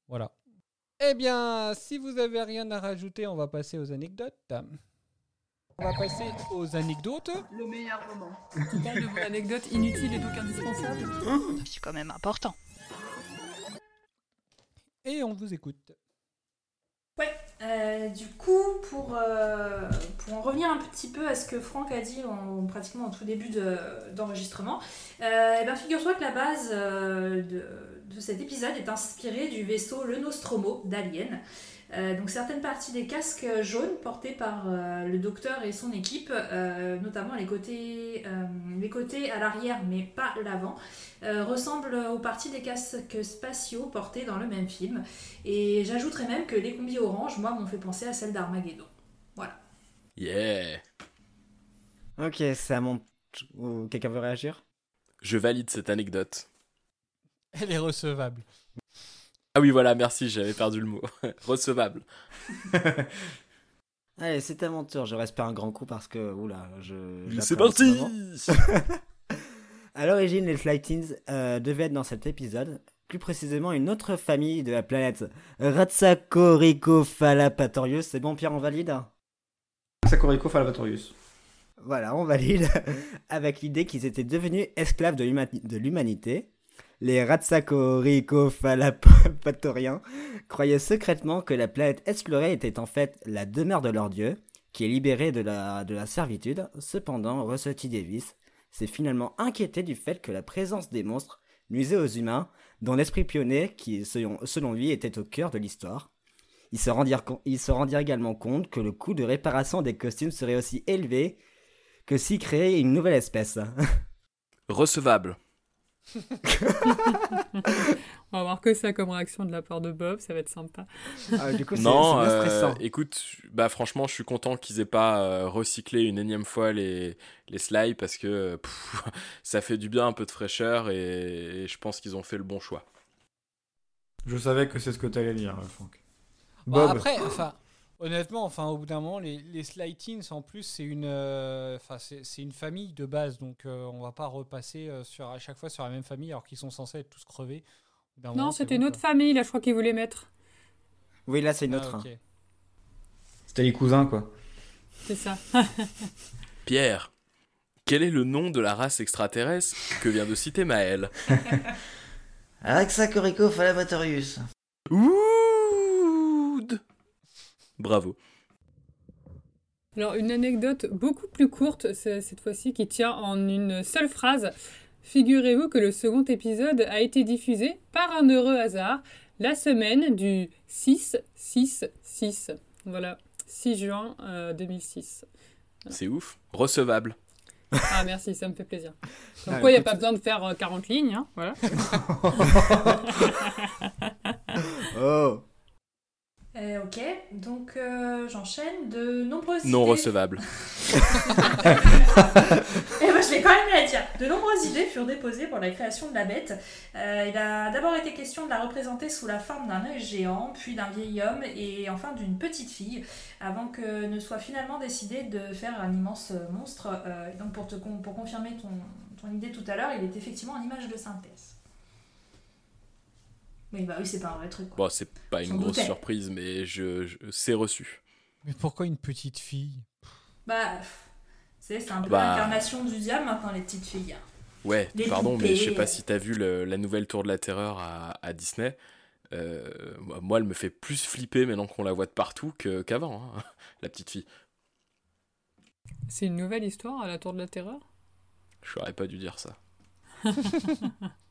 Voilà. Eh bien, si vous avez rien à rajouter, on va passer aux anecdotes. On va passer aux anecdotes. Le meilleur moment. Tu parles de mon anecdote inutile et donc indispensable. C'est quand même important. Et on vous écoute. Ouais, euh, du coup, pour, euh, pour en revenir un petit peu à ce que Franck a dit en, pratiquement au tout début de- d'enregistrement, euh, eh ben, figure-toi que la base euh, de, de cet épisode est inspirée du vaisseau le Nostromo d'Alien. Euh, donc certaines parties des casques jaunes portés par euh, le docteur et son équipe, euh, notamment les côtés, euh, les côtés à l'arrière mais pas l'avant, euh, ressemblent aux parties des casques spatiaux portés dans le même film. Et j'ajouterais même que les combis orange, moi, m'ont fait penser à celle d'Armageddon. Voilà. Yeah Ok, c'est à mon. ou Quelqu'un veut réagir? Je valide cette anecdote. Elle est recevable. Ah oui, voilà, merci, j'avais perdu le mot. (laughs) Recevable. (laughs) Allez, c'est à mon tour. Je respire un grand coup parce que. Oula, je. C'est parti. (laughs) À l'origine, les Flightings euh, devaient être dans cet épisode, plus précisément une autre famille de la planète, Ratsacoricophalapatorius. C'est bon, Pierre, on valide? Sakorico Falvatorius. Voilà, on valide. Avec l'idée qu'ils étaient devenus esclaves de l'humanité. Les Ratsacoricophalapatoriens croyaient secrètement que la planète explorée était en fait la demeure de leur dieu, qui est libéré de la, de la servitude. Cependant, Russell T. Davis s'est finalement inquiété du fait que la présence des monstres nuisait aux humains, dont l'esprit pionnier, qui selon, lui était au cœur de l'histoire. Ils se, rendirent, se rendirent également compte que le coût de réparation des costumes serait aussi élevé que s'y créait une nouvelle espèce. (laughs) Recevable. (laughs) On va voir que ça comme réaction de la part de Bob, ça va être sympa. Ah, du coup, c'est non, euh, stressant. écoute, bah franchement, je suis content qu'ils aient pas euh, recyclé une énième fois les, les slides parce que pff, (laughs) ça fait du bien un peu de fraîcheur et, et je pense qu'ils ont fait le bon choix. Je savais que c'est ce que t'allais dire, Franck. Bah, Bob. après, enfin, honnêtement, enfin, au bout d'un moment, les, les Slightings, en plus, c'est une, euh, enfin, c'est c'est une famille de base, donc euh, on va pas repasser euh, sur, à chaque fois sur la même famille alors qu'ils sont censés être tous crevés. Non, c'était une autre quoi. famille, là, je crois qu'ils voulaient mettre. Oui, là, c'est une Ah, autre. ok. C'était les cousins, quoi. C'est ça. (laughs) Pierre, quel est le nom de la race extraterrestre que vient de citer Maël (laughs) Raxacoricophalapatorius. Ouud Bravo. Alors, une anecdote beaucoup plus courte, cette fois-ci, qui tient en une seule phrase. Figurez-vous que le second épisode a été diffusé par un heureux hasard la semaine du 6-6-6. Voilà, 6 juin euh, 2006. C'est ouf. Recevable. Ah, merci, ça me fait plaisir. (laughs) Comme Ah, quoi, il n'y a écoute. pas besoin de faire euh, 40 lignes, hein, voilà. (laughs) oh Euh, ok, donc euh, j'enchaîne. De nombreuses Non idées- recevable. (laughs) (laughs) Eh ben, je vais quand même la dire. De nombreuses idées furent déposées pour la création de la bête. Euh, il a d'abord été question de la représenter sous la forme d'un œil géant, puis d'un vieil homme et enfin d'une petite fille, avant que ne soit finalement décidé de faire un immense monstre. Et donc pour, te pour confirmer ton, ton idée tout à l'heure, il est effectivement en image de synthèse. Oui, bah oui, c'est pas un vrai truc. quoi. Bon, c'est pas une grosse surprise, mais je, je- c'est reçu. Mais pourquoi une petite fille? Bah, c'est c'est un peu Bah. l'incarnation du diable maintenant, les petites filles. Ouais, Les pardon, mais je sais pas si t'as vu le- la nouvelle Tour de la Terreur à, à Disney. Euh, moi, elle me fait plus flipper maintenant qu'on la voit de partout qu'avant, hein, (laughs) la petite fille. C'est une nouvelle histoire à la Tour de la Terreur? J'aurais pas dû dire ça. (laughs)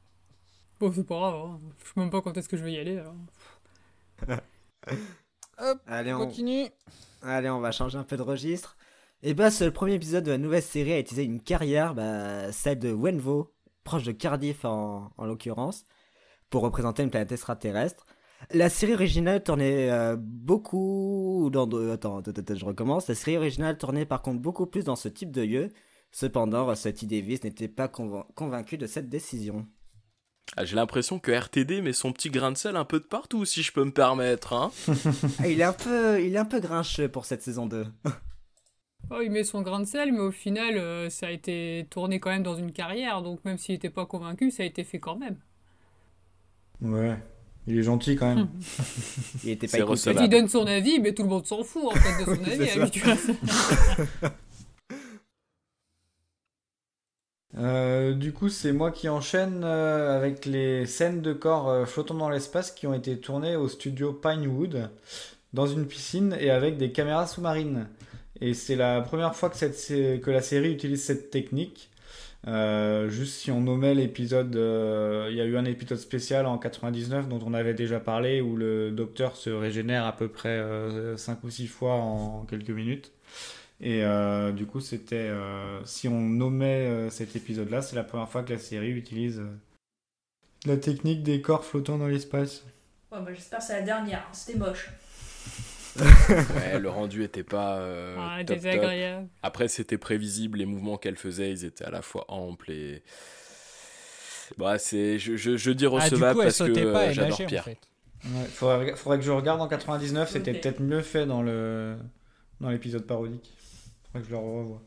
Bon, c'est pas grave, hein. je sais même pas quand est-ce que je vais y aller. alors. (laughs) Hop, Allez, on... continue. Allez, on va changer un peu de registre. Et bah, ce premier épisode de la nouvelle série a utilisé une carrière, bah, celle de Wenvo, proche de Cardiff en, en l'occurrence, pour représenter une planète extraterrestre. La série originale tournait euh, beaucoup dans de... Attends, attends, attends, je recommence. La série originale tournait par contre beaucoup plus dans ce type de lieu. Cependant, Russell T. Davis n'était pas convain- convaincu de cette décision. Ah, J'ai l'impression que RTD met son petit grain de sel un peu de partout, si je peux me permettre. Hein Ah, il est un peu, il est un peu grincheux pour cette saison 2. Oh, il met son grain de sel, mais au final, euh, ça a été tourné quand même dans une carrière, donc même s'il n'était pas convaincu, ça a été fait quand même. Ouais. Il est gentil quand même. Il était pas écouté. Il donne son avis, mais tout le monde s'en fout en fait de son (laughs) avis. (laughs) C'est hein, tu vois. Euh, du coup, c'est moi qui enchaîne euh, avec les scènes de corps euh, flottant dans l'espace qui ont été tournées au studio Pinewood, dans une piscine et avec des caméras sous-marines. Et c'est la première fois que, que la série utilise cette technique. Juste si on nommait l'épisode, il y a eu un épisode spécial en 99 dont on avait déjà parlé où le docteur se régénère à peu près 5 ou 6 fois en quelques minutes. Et euh, du coup, c'était. euh, si on nommait euh, cet épisode-là, c'est la première fois que la série utilise la technique des corps flottant dans l'espace. Ouais, bah, j'espère que c'est la dernière. hein. C'était moche. (laughs) Ouais, le rendu était pas euh, Ah, top. Après, c'était prévisible, les mouvements qu'elle faisait, ils étaient à la fois amples et. Bah, c'est, je, je, je dis Ah, recevable coup, elle parce que euh, j'adore nageait, en Pierre. fait. Ouais, faudrait, faudrait que je regarde en 99, c'était peut-être mieux fait dans le dans l'épisode parodique. Je le revoie.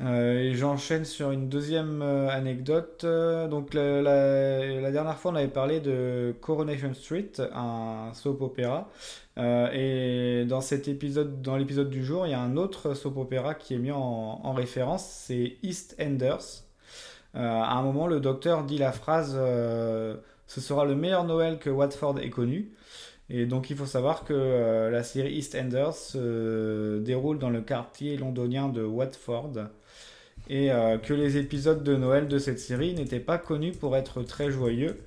Euh, et j'enchaîne sur une deuxième euh, anecdote. Euh, donc la, dernière fois, on avait parlé de Coronation Street, un soap opéra. Et dans cet épisode, dans l'épisode du jour, il y a un autre soap opéra qui est mis en, en référence, c'est EastEnders. Euh, à un moment, le docteur dit la phrase Ce sera le meilleur Noël que Watford ait connu. Et donc, il faut savoir que euh, la série EastEnders se déroule dans le quartier londonien de Watford. Et euh, que les épisodes de Noël de cette série n'étaient pas connus pour être très joyeux.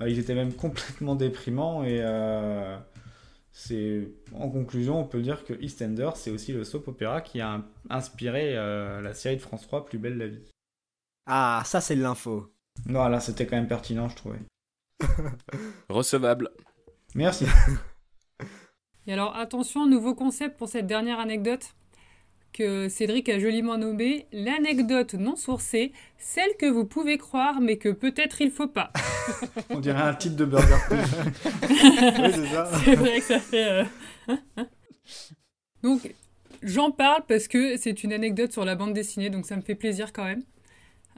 Euh, ils étaient même (laughs) complètement déprimants. Et euh, c'est en conclusion, on peut dire que EastEnders, c'est aussi le soap opéra qui a inspiré euh, la série de France 3 Plus belle la vie. Ah, ça c'est de l'info. Non, là, c'était quand même pertinent, je trouvais. Recevable. Merci. (laughs) Et alors attention, nouveau concept pour cette dernière anecdote que Cédric a joliment nommé l'anecdote non sourcée, celle que vous pouvez croire mais que peut-être il faut pas. (laughs) On dirait un titre de Burger. (laughs) Oui, c'est ça. C'est vrai que ça fait. euh, Donc, j'en parle parce que c'est une anecdote sur la bande dessinée, donc ça me fait plaisir quand même.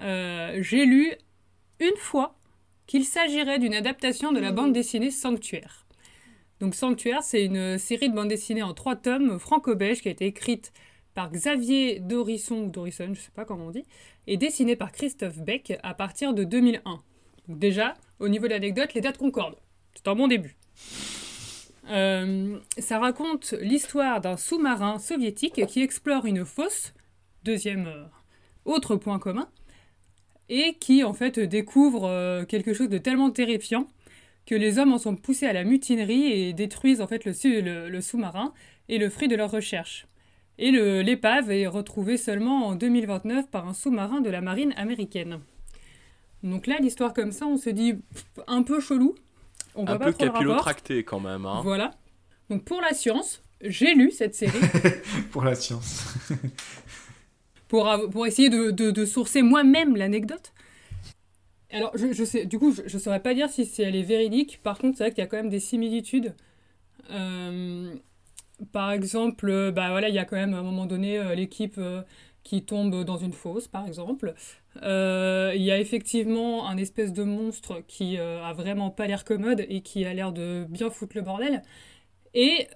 Euh, J'ai lu une fois qu'il s'agirait d'une adaptation de la bande dessinée Sanctuaire. Donc, Sanctuaire, c'est une série de bande dessinée en trois tomes franco-belge qui a été écrite par Xavier Dorisson, ou Dorisson, je sais pas comment on dit, et dessinée par Christophe Beck à partir de 2001. Donc, déjà, au niveau de l'anecdote, les dates concordent. C'est un bon début. Euh, ça raconte l'histoire d'un sous-marin soviétique qui explore une fosse, deuxième euh, autre point commun, et qui en fait découvre euh, quelque chose de tellement terrifiant que les hommes en sont poussés à la mutinerie et détruisent en fait le, su- le- le sous-marin et le fruit de leur recherche. Et l'épave est retrouvée seulement en 2029 par un sous-marin de la marine américaine. Donc là, l'histoire comme ça, on se dit pff, un peu chelou. On Un pas peu capillotracté quand même. Hein. Voilà. Donc pour la science, j'ai lu cette série (laughs) Pour la science. pour, pour essayer de, de- de sourcer moi-même l'anecdote. Alors, je, sais, du coup, je ne saurais pas dire si c'est, elle est véridique. Par contre, c'est vrai qu'il y a quand même des similitudes. Euh, par exemple, euh, bah voilà, il y a quand même à un moment donné euh, l'équipe qui tombe dans une fosse, par exemple. Il y a effectivement un espèce de monstre qui a vraiment pas l'air commode et qui a l'air de bien foutre le bordel. Et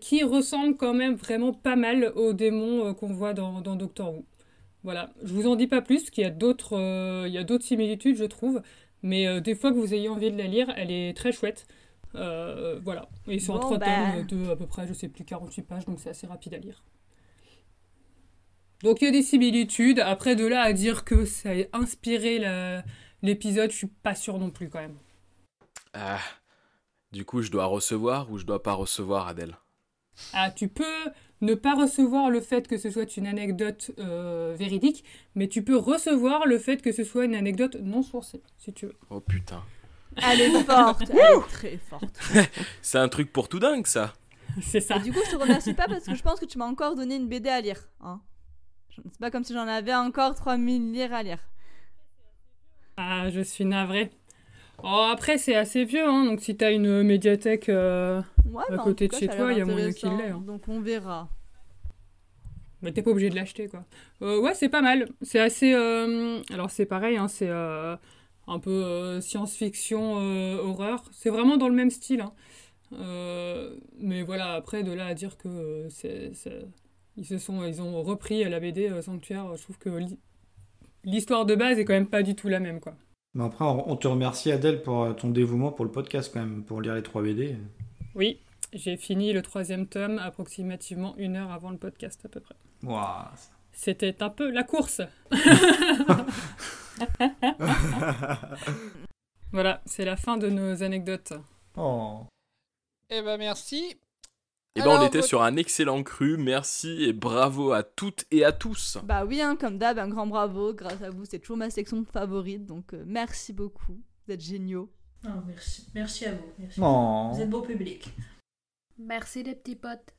qui ressemble quand même vraiment pas mal au démon qu'on voit dans, dans Doctor Who. Voilà, je vous en dis pas plus, parce qu'il y a d'autres euh, il y a d'autres similitudes, je trouve. Mais euh, des fois que vous ayez envie de la lire, elle est très chouette. Euh, voilà, et c'est en Bon, trois bah. tomes de à peu près, je sais plus, 48 pages, donc c'est assez rapide à lire. Donc il y a des similitudes. Après, de là à dire que ça a inspiré la- l'épisode, je suis pas sûre non plus quand même. Ah. Du coup, je dois recevoir ou je dois pas recevoir, Adèle? Ah, tu peux ne pas recevoir le fait que ce soit une anecdote euh, véridique, mais tu peux recevoir le fait que ce soit une anecdote non sourcée, si tu veux. Oh putain. Elle est (laughs) forte, elle est très forte. (laughs) C'est un truc pour tout dingue, ça. C'est ça. Et du coup, je te remercie pas parce que je pense que tu m'as encore donné une BD à lire. Hein. Je- C'est pas comme si j'en avais encore 3000 livres à lire. Ah, je suis navrée. Oh, après, c'est assez vieux, hein, donc si t'as une médiathèque euh, Ouais, à en côté de cas, chez toi, il y a moyen qu'il l'ait. hein. Donc on verra. Mais t'es pas obligé de l'acheter, quoi. Euh, ouais, c'est pas mal. C'est assez... euh, Alors, c'est pareil, hein, c'est... un peu science-fiction, horreur. C'est vraiment dans le même style. mais voilà, après, de là à dire que c'est, ils, se sont, ils ont repris la BD Sanctuaire, je trouve que l'histoire de base est quand même pas du tout la même. quoi. Mais après, on te remercie Adèle pour euh, ton dévouement pour le podcast quand même, pour lire les 3 BD. Oui, j'ai fini le troisième tome approximativement une heure avant le podcast à peu près. Waouh. C'était un peu la course. (laughs) voilà, c'est la fin de nos anecdotes. Oh. Eh ben merci. Et ben on était votre- sur un excellent cru, merci et bravo à toutes et à tous. Bah oui, hein, comme d'hab, un grand bravo. Grâce à vous, c'est toujours ma section favorite. Donc euh, merci beaucoup. Vous êtes géniaux. Oh, merci. merci à vous. Merci. Oh. Vous êtes beau public. Merci les petits potes.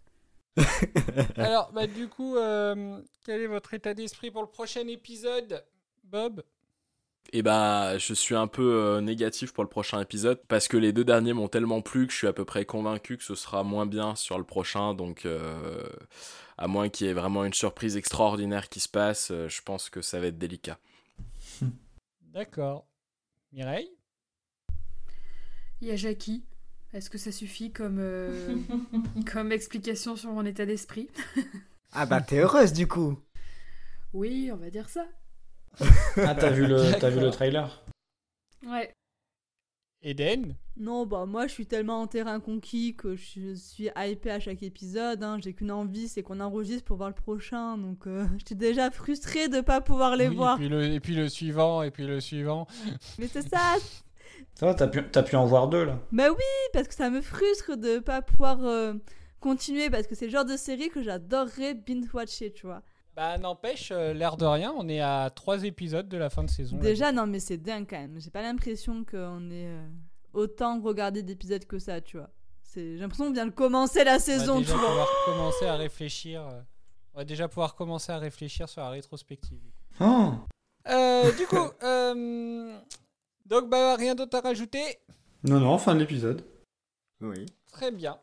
(laughs) Alors, bah, du coup, euh, quel est votre état d'esprit pour le prochain épisode, Bob? Et bah je suis un peu euh, négatif pour le prochain épisode parce que les deux derniers m'ont tellement plu que je suis à peu près convaincu que ce sera moins bien sur le prochain. Donc euh, à moins qu'il y ait vraiment une surprise extraordinaire qui se passe, euh, je pense que ça va être délicat. (laughs) D'accord. Mireille? Il y a Jackie. Est-ce que ça suffit comme, euh, (laughs) comme explication sur mon état d'esprit? Ah bah t'es heureuse du coup. Oui, on va dire ça. Ah, t'as vu, le, t'as vu le trailer Ouais. Eden? Non, bah moi je suis tellement en terrain conquis que je suis hypée à chaque épisode. hein. J'ai qu'une envie, c'est qu'on enregistre pour voir le prochain. Donc euh, (laughs) j'étais déjà frustrée de pas pouvoir les Oui, voir. Et puis, le, et puis le suivant, et puis le suivant. (laughs) Mais c'est ça, Ça va, t'as pu, t'as pu en voir deux là. Bah oui, parce que ça me frustre de pas pouvoir euh, continuer parce que c'est le genre de série que j'adorerais binge-watcher, tu vois. Bah n'empêche, euh, l'air de rien, on est à trois épisodes de la fin de saison. Déjà, non, mais c'est dingue quand même. J'ai pas l'impression qu'on ait euh, autant regardé d'épisodes que ça, tu vois. C'est- J'ai l'impression qu'on vient de commencer la on va saison, tu déjà vois. pouvoir commencer à réfléchir. euh, on va déjà pouvoir commencer à réfléchir sur la rétrospective. Oh. Euh, du (laughs) coup, euh, donc bah rien d'autre à rajouter? Non, non, fin de l'épisode. Oui. Très bien.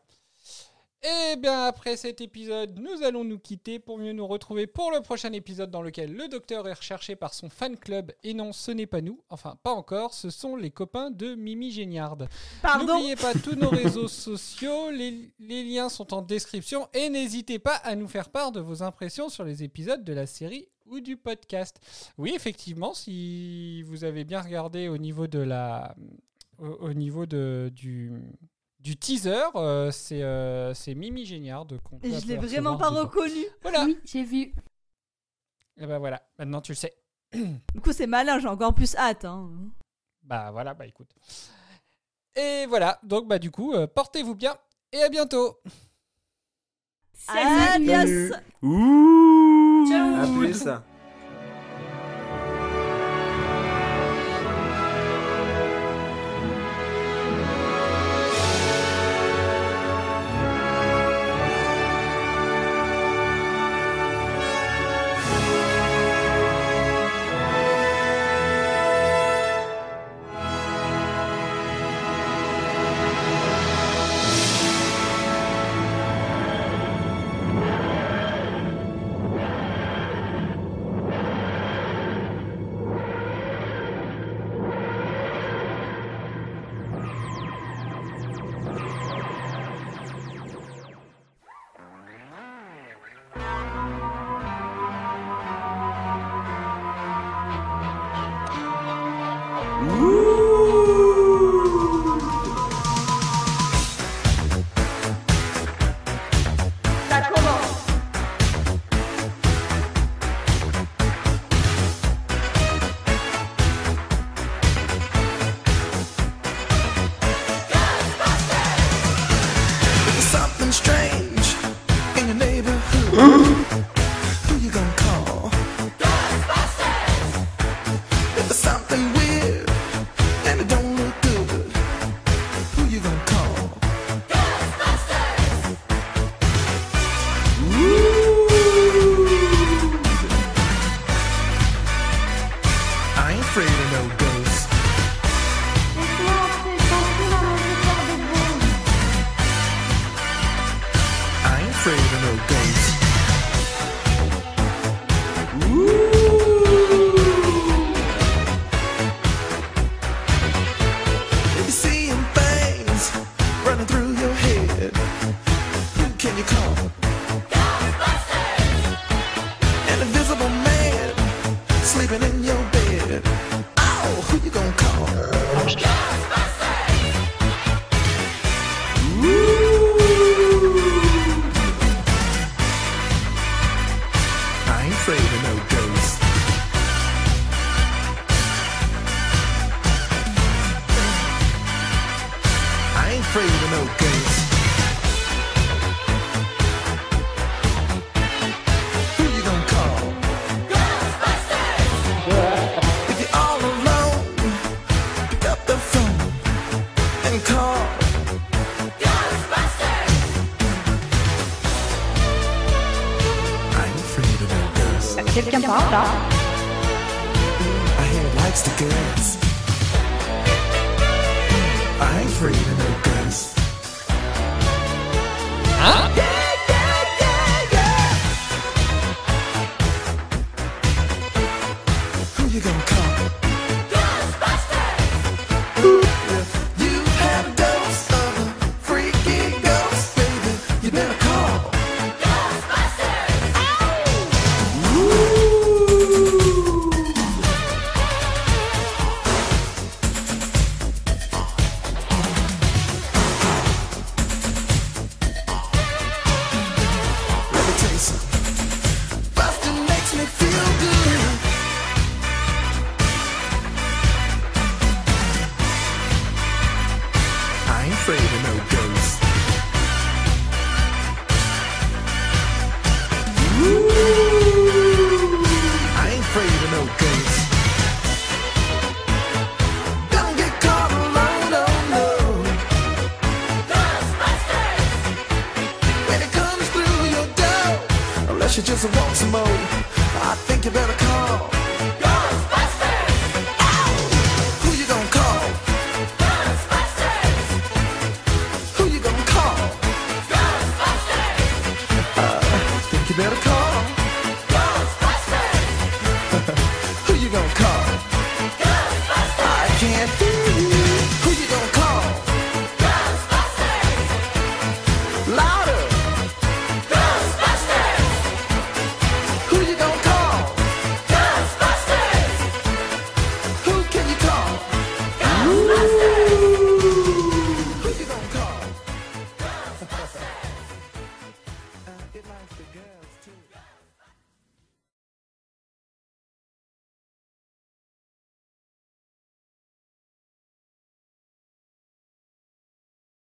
Et bien après cet épisode, nous allons nous quitter pour mieux nous retrouver pour le prochain épisode dans lequel le docteur est recherché par son fan club. Et non, ce n'est pas nous, enfin pas encore, ce sont les copains de Mimi Géniarde. Pardon N'oubliez pas tous nos réseaux (laughs) sociaux, les, les liens sont en description et n'hésitez pas à nous faire part de vos impressions sur les épisodes de la série ou du podcast. Oui, effectivement, si vous avez bien regardé au niveau de la, au, au niveau de, du, du teaser, euh, c'est euh, c'est Mimi Géniard Et je l'ai vraiment pas reconnu. Voilà. Oui, j'ai vu. Et ben voilà, maintenant tu le sais. (clears throat) Du coup, c'est malin, j'ai encore plus hâte. Hein. Bah voilà, bah écoute. Et voilà, donc bah du coup, euh, portez-vous bien et à bientôt. Adios Ouh Ciao À plus. sleeping in your bed.